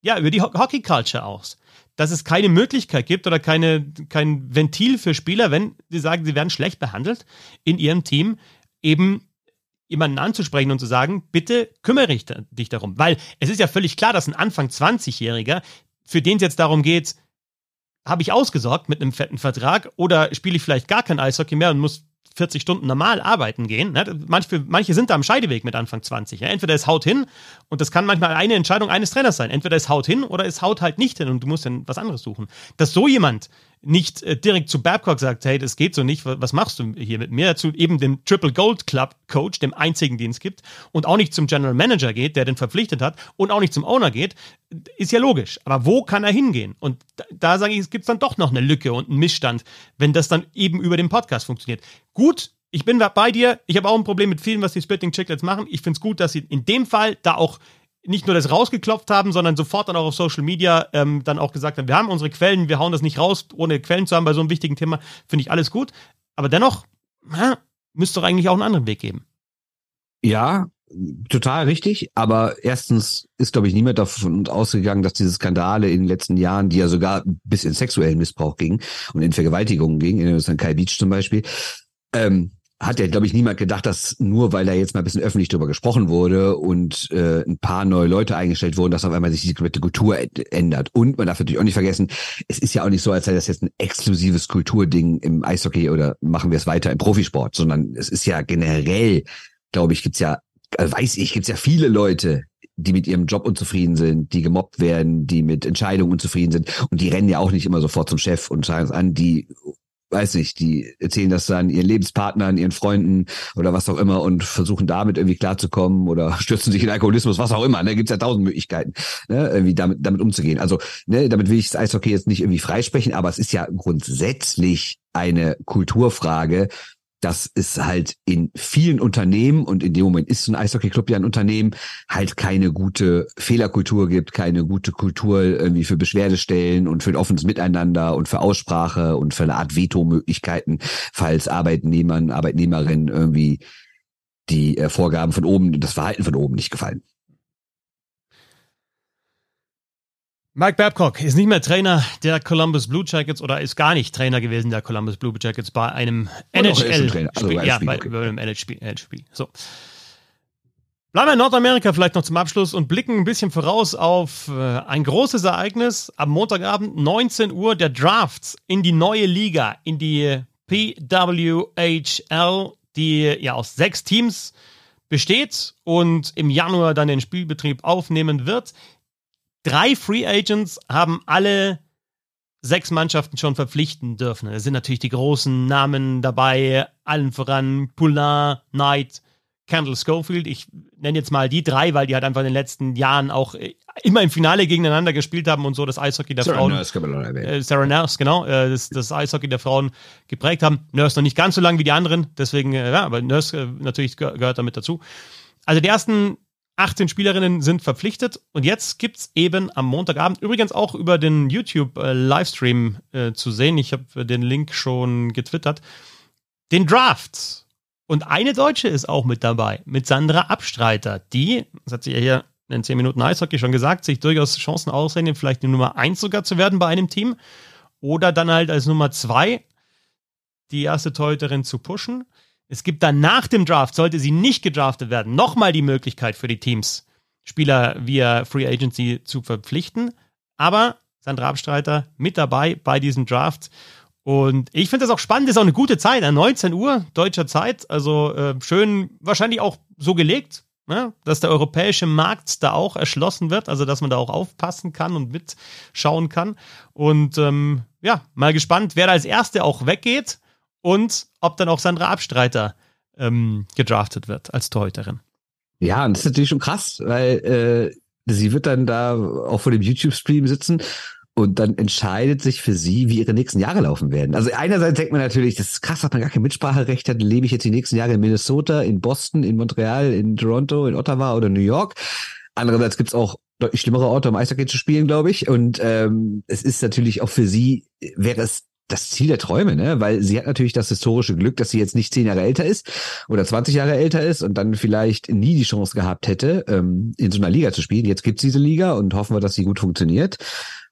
ja, über die Hockey Culture aus? Dass es keine Möglichkeit gibt oder keine, kein Ventil für Spieler, wenn sie sagen, sie werden schlecht behandelt in ihrem Team, eben jemanden anzusprechen und zu sagen, bitte kümmere dich darum. Weil es ist ja völlig klar, dass ein Anfang 20-Jähriger, für den es jetzt darum geht, habe ich ausgesorgt mit einem fetten Vertrag oder spiele ich vielleicht gar kein Eishockey mehr und muss 40 Stunden normal arbeiten gehen. Ne? Manche, manche sind da am Scheideweg mit Anfang 20. Ne? Entweder es haut hin und das kann manchmal eine Entscheidung eines Trainers sein. Entweder es haut hin oder es haut halt nicht hin und du musst dann was anderes suchen. Dass so jemand nicht äh, direkt zu Babcock sagt, hey, das geht so nicht, was machst du hier mit mir? Zu eben dem Triple Gold Club Coach, dem einzigen, den es gibt, und auch nicht zum General Manager geht, der den verpflichtet hat, und auch nicht zum Owner geht, ist ja logisch. Aber wo kann er hingehen? Und da, da sage ich, es gibt dann doch noch eine Lücke und einen Missstand, wenn das dann eben über den Podcast funktioniert. Gut, ich bin bei dir. Ich habe auch ein Problem mit vielen, was die Splitting Chicklets machen. Ich finde es gut, dass sie in dem Fall da auch nicht nur das rausgeklopft haben, sondern sofort dann auch auf Social Media ähm, dann auch gesagt haben, wir haben unsere Quellen, wir hauen das nicht raus, ohne Quellen zu haben bei so einem wichtigen Thema, finde ich alles gut. Aber dennoch, na, müsste doch eigentlich auch einen anderen Weg geben. Ja, total richtig. Aber erstens ist, glaube ich, niemand davon ausgegangen, dass diese Skandale in den letzten Jahren, die ja sogar bis in sexuellen Missbrauch gingen und in Vergewaltigungen gingen, in Kai Beach zum Beispiel, ähm, hat ja, glaube ich, niemand gedacht, dass nur weil da jetzt mal ein bisschen öffentlich drüber gesprochen wurde und äh, ein paar neue Leute eingestellt wurden, dass auf einmal sich die komplette Kultur ändert. Und man darf natürlich auch nicht vergessen, es ist ja auch nicht so, als sei das jetzt ein exklusives Kulturding im Eishockey oder machen wir es weiter im Profisport, sondern es ist ja generell, glaube ich, gibt's ja, äh, weiß ich, gibt's ja viele Leute, die mit ihrem Job unzufrieden sind, die gemobbt werden, die mit Entscheidungen unzufrieden sind und die rennen ja auch nicht immer sofort zum Chef und sagen es an, die weiß nicht, die erzählen das dann ihren Lebenspartnern, ihren Freunden oder was auch immer und versuchen damit irgendwie klarzukommen oder stürzen sich in Alkoholismus, was auch immer. Ne, gibt's ja tausend Möglichkeiten, ne, irgendwie damit damit umzugehen. Also, ne, damit will ich das Eishockey jetzt nicht irgendwie freisprechen, aber es ist ja grundsätzlich eine Kulturfrage, dass es halt in vielen Unternehmen und in dem Moment ist ein Eishockey-Club ja ein Unternehmen, halt keine gute Fehlerkultur gibt, keine gute Kultur irgendwie für Beschwerdestellen und für ein offenes Miteinander und für Aussprache und für eine Art Veto-Möglichkeiten, falls Arbeitnehmern, Arbeitnehmerinnen irgendwie die äh, Vorgaben von oben, das Verhalten von oben nicht gefallen. Mike Babcock ist nicht mehr Trainer der Columbus Blue Jackets oder ist gar nicht Trainer gewesen der Columbus Blue Jackets bei einem NHL-Spiel. Also ja, bei, okay. bei einem NHL-Spiel. So. Bleiben wir in Nordamerika vielleicht noch zum Abschluss und blicken ein bisschen voraus auf äh, ein großes Ereignis. Am Montagabend 19 Uhr der Draft in die neue Liga, in die PWHL, die ja aus sechs Teams besteht und im Januar dann den Spielbetrieb aufnehmen wird. Drei Free Agents haben alle sechs Mannschaften schon verpflichten dürfen. Da sind natürlich die großen Namen dabei, allen voran Poulain, Knight, Kendall Schofield. Ich nenne jetzt mal die drei, weil die halt einfach in den letzten Jahren auch äh, immer im Finale gegeneinander gespielt haben und so das Eishockey der Sarah Frauen. Nurse, äh, Sarah Nurse, genau, äh, das, das, Eishockey der Frauen geprägt haben. Nurse noch nicht ganz so lang wie die anderen, deswegen, äh, ja, aber Nurse äh, natürlich gehört damit dazu. Also die ersten 18 Spielerinnen sind verpflichtet und jetzt gibt es eben am Montagabend übrigens auch über den YouTube-Livestream äh, äh, zu sehen. Ich habe den Link schon getwittert. Den Draft. Und eine Deutsche ist auch mit dabei, mit Sandra Abstreiter, die, das hat sie ja hier in den 10 Minuten Eishockey schon gesagt, sich durchaus Chancen aussehen, vielleicht die Nummer 1 sogar zu werden bei einem Team. Oder dann halt als Nummer 2 die erste Torhüterin zu pushen. Es gibt dann nach dem Draft, sollte sie nicht gedraftet werden, nochmal die Möglichkeit für die Teams, Spieler via Free Agency zu verpflichten. Aber Sandra Abstreiter mit dabei bei diesem Draft. Und ich finde das auch spannend, ist auch eine gute Zeit, 19 Uhr deutscher Zeit. Also äh, schön, wahrscheinlich auch so gelegt, ne? dass der europäische Markt da auch erschlossen wird, also dass man da auch aufpassen kann und mitschauen kann. Und ähm, ja, mal gespannt, wer da als Erste auch weggeht und ob dann auch Sandra Abstreiter ähm, gedraftet wird als Torhüterin. Ja, und das ist natürlich schon krass, weil äh, sie wird dann da auch vor dem YouTube-Stream sitzen und dann entscheidet sich für sie, wie ihre nächsten Jahre laufen werden. Also einerseits denkt man natürlich, das ist krass, dass man gar kein Mitspracherecht hat. Lebe ich jetzt die nächsten Jahre in Minnesota, in Boston, in Montreal, in Toronto, in Ottawa oder New York. Andererseits gibt's auch deutlich schlimmere Orte, um Eishockey zu spielen, glaube ich. Und ähm, es ist natürlich auch für sie, wäre es das Ziel der Träume, ne? Weil sie hat natürlich das historische Glück, dass sie jetzt nicht zehn Jahre älter ist oder 20 Jahre älter ist und dann vielleicht nie die Chance gehabt hätte, ähm, in so einer Liga zu spielen. Jetzt gibt's diese Liga und hoffen wir, dass sie gut funktioniert.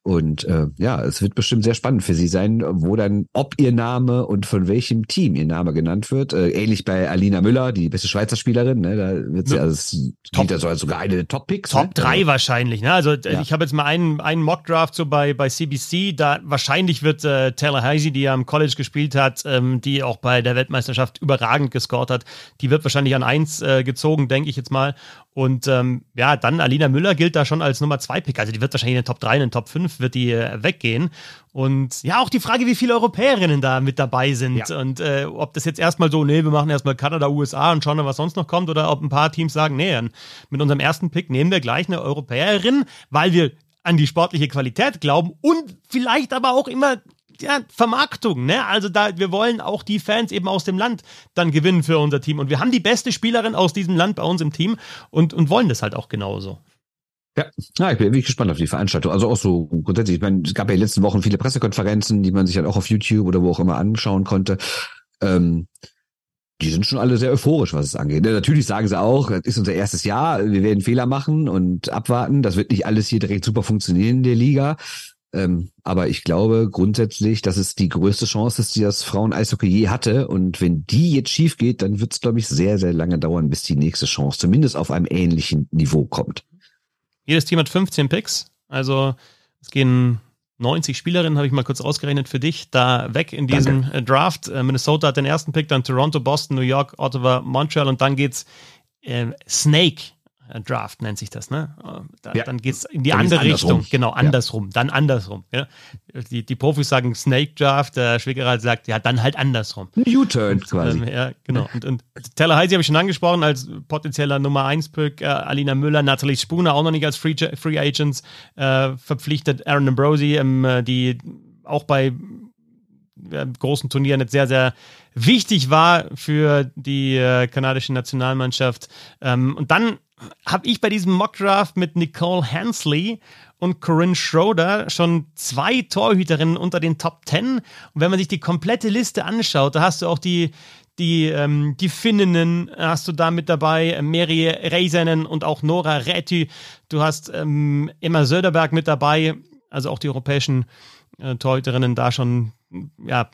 Und äh, ja, es wird bestimmt sehr spannend für sie sein, wo dann, ob ihr Name und von welchem Team ihr Name genannt wird. Äh, ähnlich bei Alina Müller, die beste Schweizer Spielerin. Ne? Da wird sie, ja. also Top, also sogar eine der Top-Picks. Top 3 ne? Also wahrscheinlich. Ne? Also ja. ich habe jetzt mal einen, einen Mock-Draft so bei, bei CBC. Da wahrscheinlich wird äh, Taylor Heisey, die ja am College gespielt hat, ähm, die auch bei der Weltmeisterschaft überragend gescored hat, die wird wahrscheinlich an eins äh, gezogen, denke ich jetzt mal. Und ähm, ja, dann Alina Müller gilt da schon als Nummer 2 Pick. Also die wird wahrscheinlich in den Top 3, in den Top 5 wird die äh, weggehen. Und ja, auch die Frage, wie viele Europäerinnen da mit dabei sind. Ja. Und äh, ob das jetzt erstmal so, nee, wir machen erstmal Kanada, USA und schauen, was sonst noch kommt. Oder ob ein paar Teams sagen, nee, mit unserem ersten Pick nehmen wir gleich eine Europäerin, weil wir an die sportliche Qualität glauben und vielleicht aber auch immer ja, Vermarktung, ne? Also da, wir wollen auch die Fans eben aus dem Land dann gewinnen für unser Team. Und wir haben die beste Spielerin aus diesem Land bei uns im Team und, und wollen das halt auch genauso. Ja, ja, ich bin wirklich gespannt auf die Veranstaltung. Also auch so grundsätzlich, ich meine, es gab ja in den letzten Wochen viele Pressekonferenzen, die man sich halt auch auf YouTube oder wo auch immer anschauen konnte. Ähm, die sind schon alle sehr euphorisch, was es angeht. Natürlich sagen sie auch, das ist unser erstes Jahr, wir werden Fehler machen und abwarten. Das wird nicht alles hier direkt super funktionieren in der Liga. Ähm, aber ich glaube grundsätzlich, dass es die größte Chance ist, die das Frauen-Eishockey je hatte. Und wenn die jetzt schief geht, dann wird es, glaube ich, sehr, sehr lange dauern, bis die nächste Chance zumindest auf einem ähnlichen Niveau kommt. Jedes Team hat 15 Picks. Also es gehen 90 Spielerinnen, habe ich mal kurz ausgerechnet für dich, da weg in diesem Danke. Äh, Draft. Äh, Minnesota hat den ersten Pick, dann Toronto, Boston, New York, Ottawa, Montreal und dann geht's äh, Snake Draft nennt sich das, ne? Da, ja. Dann geht es in die dann andere Richtung. Genau, andersrum. Ja. Dann andersrum. Ja? Die, die Profis sagen Snake Draft, der Schwickerer sagt, ja, dann halt andersrum. U-Turn quasi. Ähm, ja, genau. Und, und Teller Heisey habe ich schon angesprochen als potenzieller Nummer 1 Pick. Äh, Alina Müller, Natalie Spooner auch noch nicht als Free, Free Agents äh, verpflichtet. Aaron Ambrosi, ähm, die auch bei großen Turnieren jetzt sehr, sehr wichtig war für die äh, kanadische Nationalmannschaft. Ähm, und dann habe ich bei diesem Mockdraft mit Nicole Hensley und Corinne Schroeder schon zwei Torhüterinnen unter den Top Ten. Und wenn man sich die komplette Liste anschaut, da hast du auch die, die, ähm, die Finninnen hast du da mit dabei, äh, Meri Reisenen und auch Nora Räty. Du hast ähm, Emma Söderberg mit dabei, also auch die europäischen äh, Torhüterinnen da schon ja,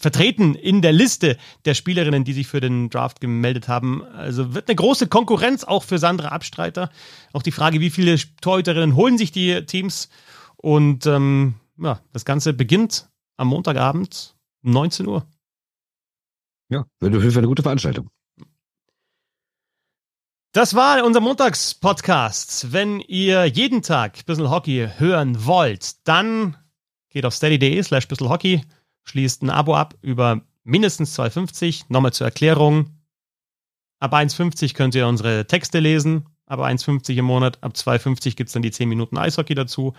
vertreten in der Liste der Spielerinnen, die sich für den Draft gemeldet haben. Also wird eine große Konkurrenz auch für Sandra Abstreiter. Auch die Frage, wie viele Torhüterinnen holen sich die Teams. Und ähm, ja, das Ganze beginnt am Montagabend um 19 Uhr. Ja, wird auf jeden Fall eine gute Veranstaltung. Das war unser Montagspodcast. Wenn ihr jeden Tag ein bisschen Hockey hören wollt, dann geht auf steady.de slash Hockey, schließt ein Abo ab über mindestens 2,50. Nochmal zur Erklärung. Ab 1,50 könnt ihr unsere Texte lesen. Ab 1,50 im Monat. Ab 2,50 gibt es dann die 10 Minuten Eishockey dazu.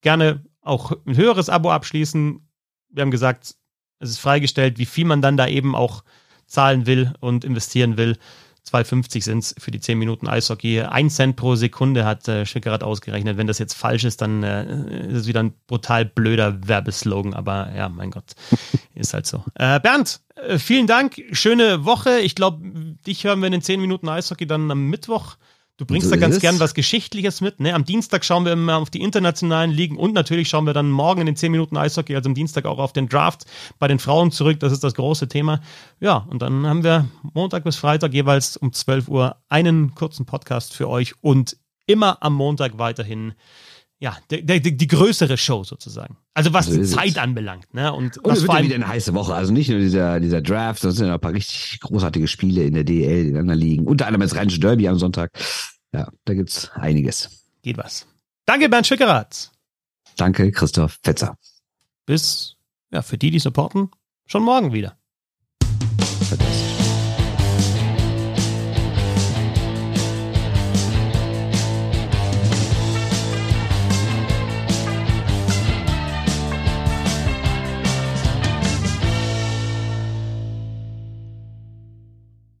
Gerne auch ein höheres Abo abschließen. Wir haben gesagt, es ist freigestellt, wie viel man dann da eben auch zahlen will und investieren will. 2,50 sind es für die 10 Minuten Eishockey. Ein Cent pro Sekunde hat äh, Schickerath ausgerechnet. Wenn das jetzt falsch ist, dann äh, ist es wieder ein brutal blöder Werbeslogan. Aber ja, mein Gott, ist halt so. Äh, Bernd, äh, vielen Dank. Schöne Woche. Ich glaube, dich hören wir in den 10 Minuten Eishockey dann am Mittwoch. Du bringst so da ganz gern was Geschichtliches mit. Ne? Am Dienstag schauen wir immer auf die internationalen Ligen und natürlich schauen wir dann morgen in den 10 Minuten Eishockey, also am Dienstag auch auf den Draft bei den Frauen zurück. Das ist das große Thema. Ja, und dann haben wir Montag bis Freitag jeweils um 12 Uhr einen kurzen Podcast für euch und immer am Montag weiterhin ja, der, der, die größere Show sozusagen. Also was so die Zeit es. anbelangt. Ne? Und, und es wird ja wieder eine heiße Woche. Also nicht nur dieser, dieser Draft, sondern es sind ein paar richtig großartige Spiele in der DL, dann da liegen. Unter anderem das Rheinische Derby am Sonntag. Ja, da gibt's einiges. Geht was. Danke, Bernd Schickerath. Danke, Christoph Fetzer. Bis, ja, für die, die supporten, schon morgen wieder.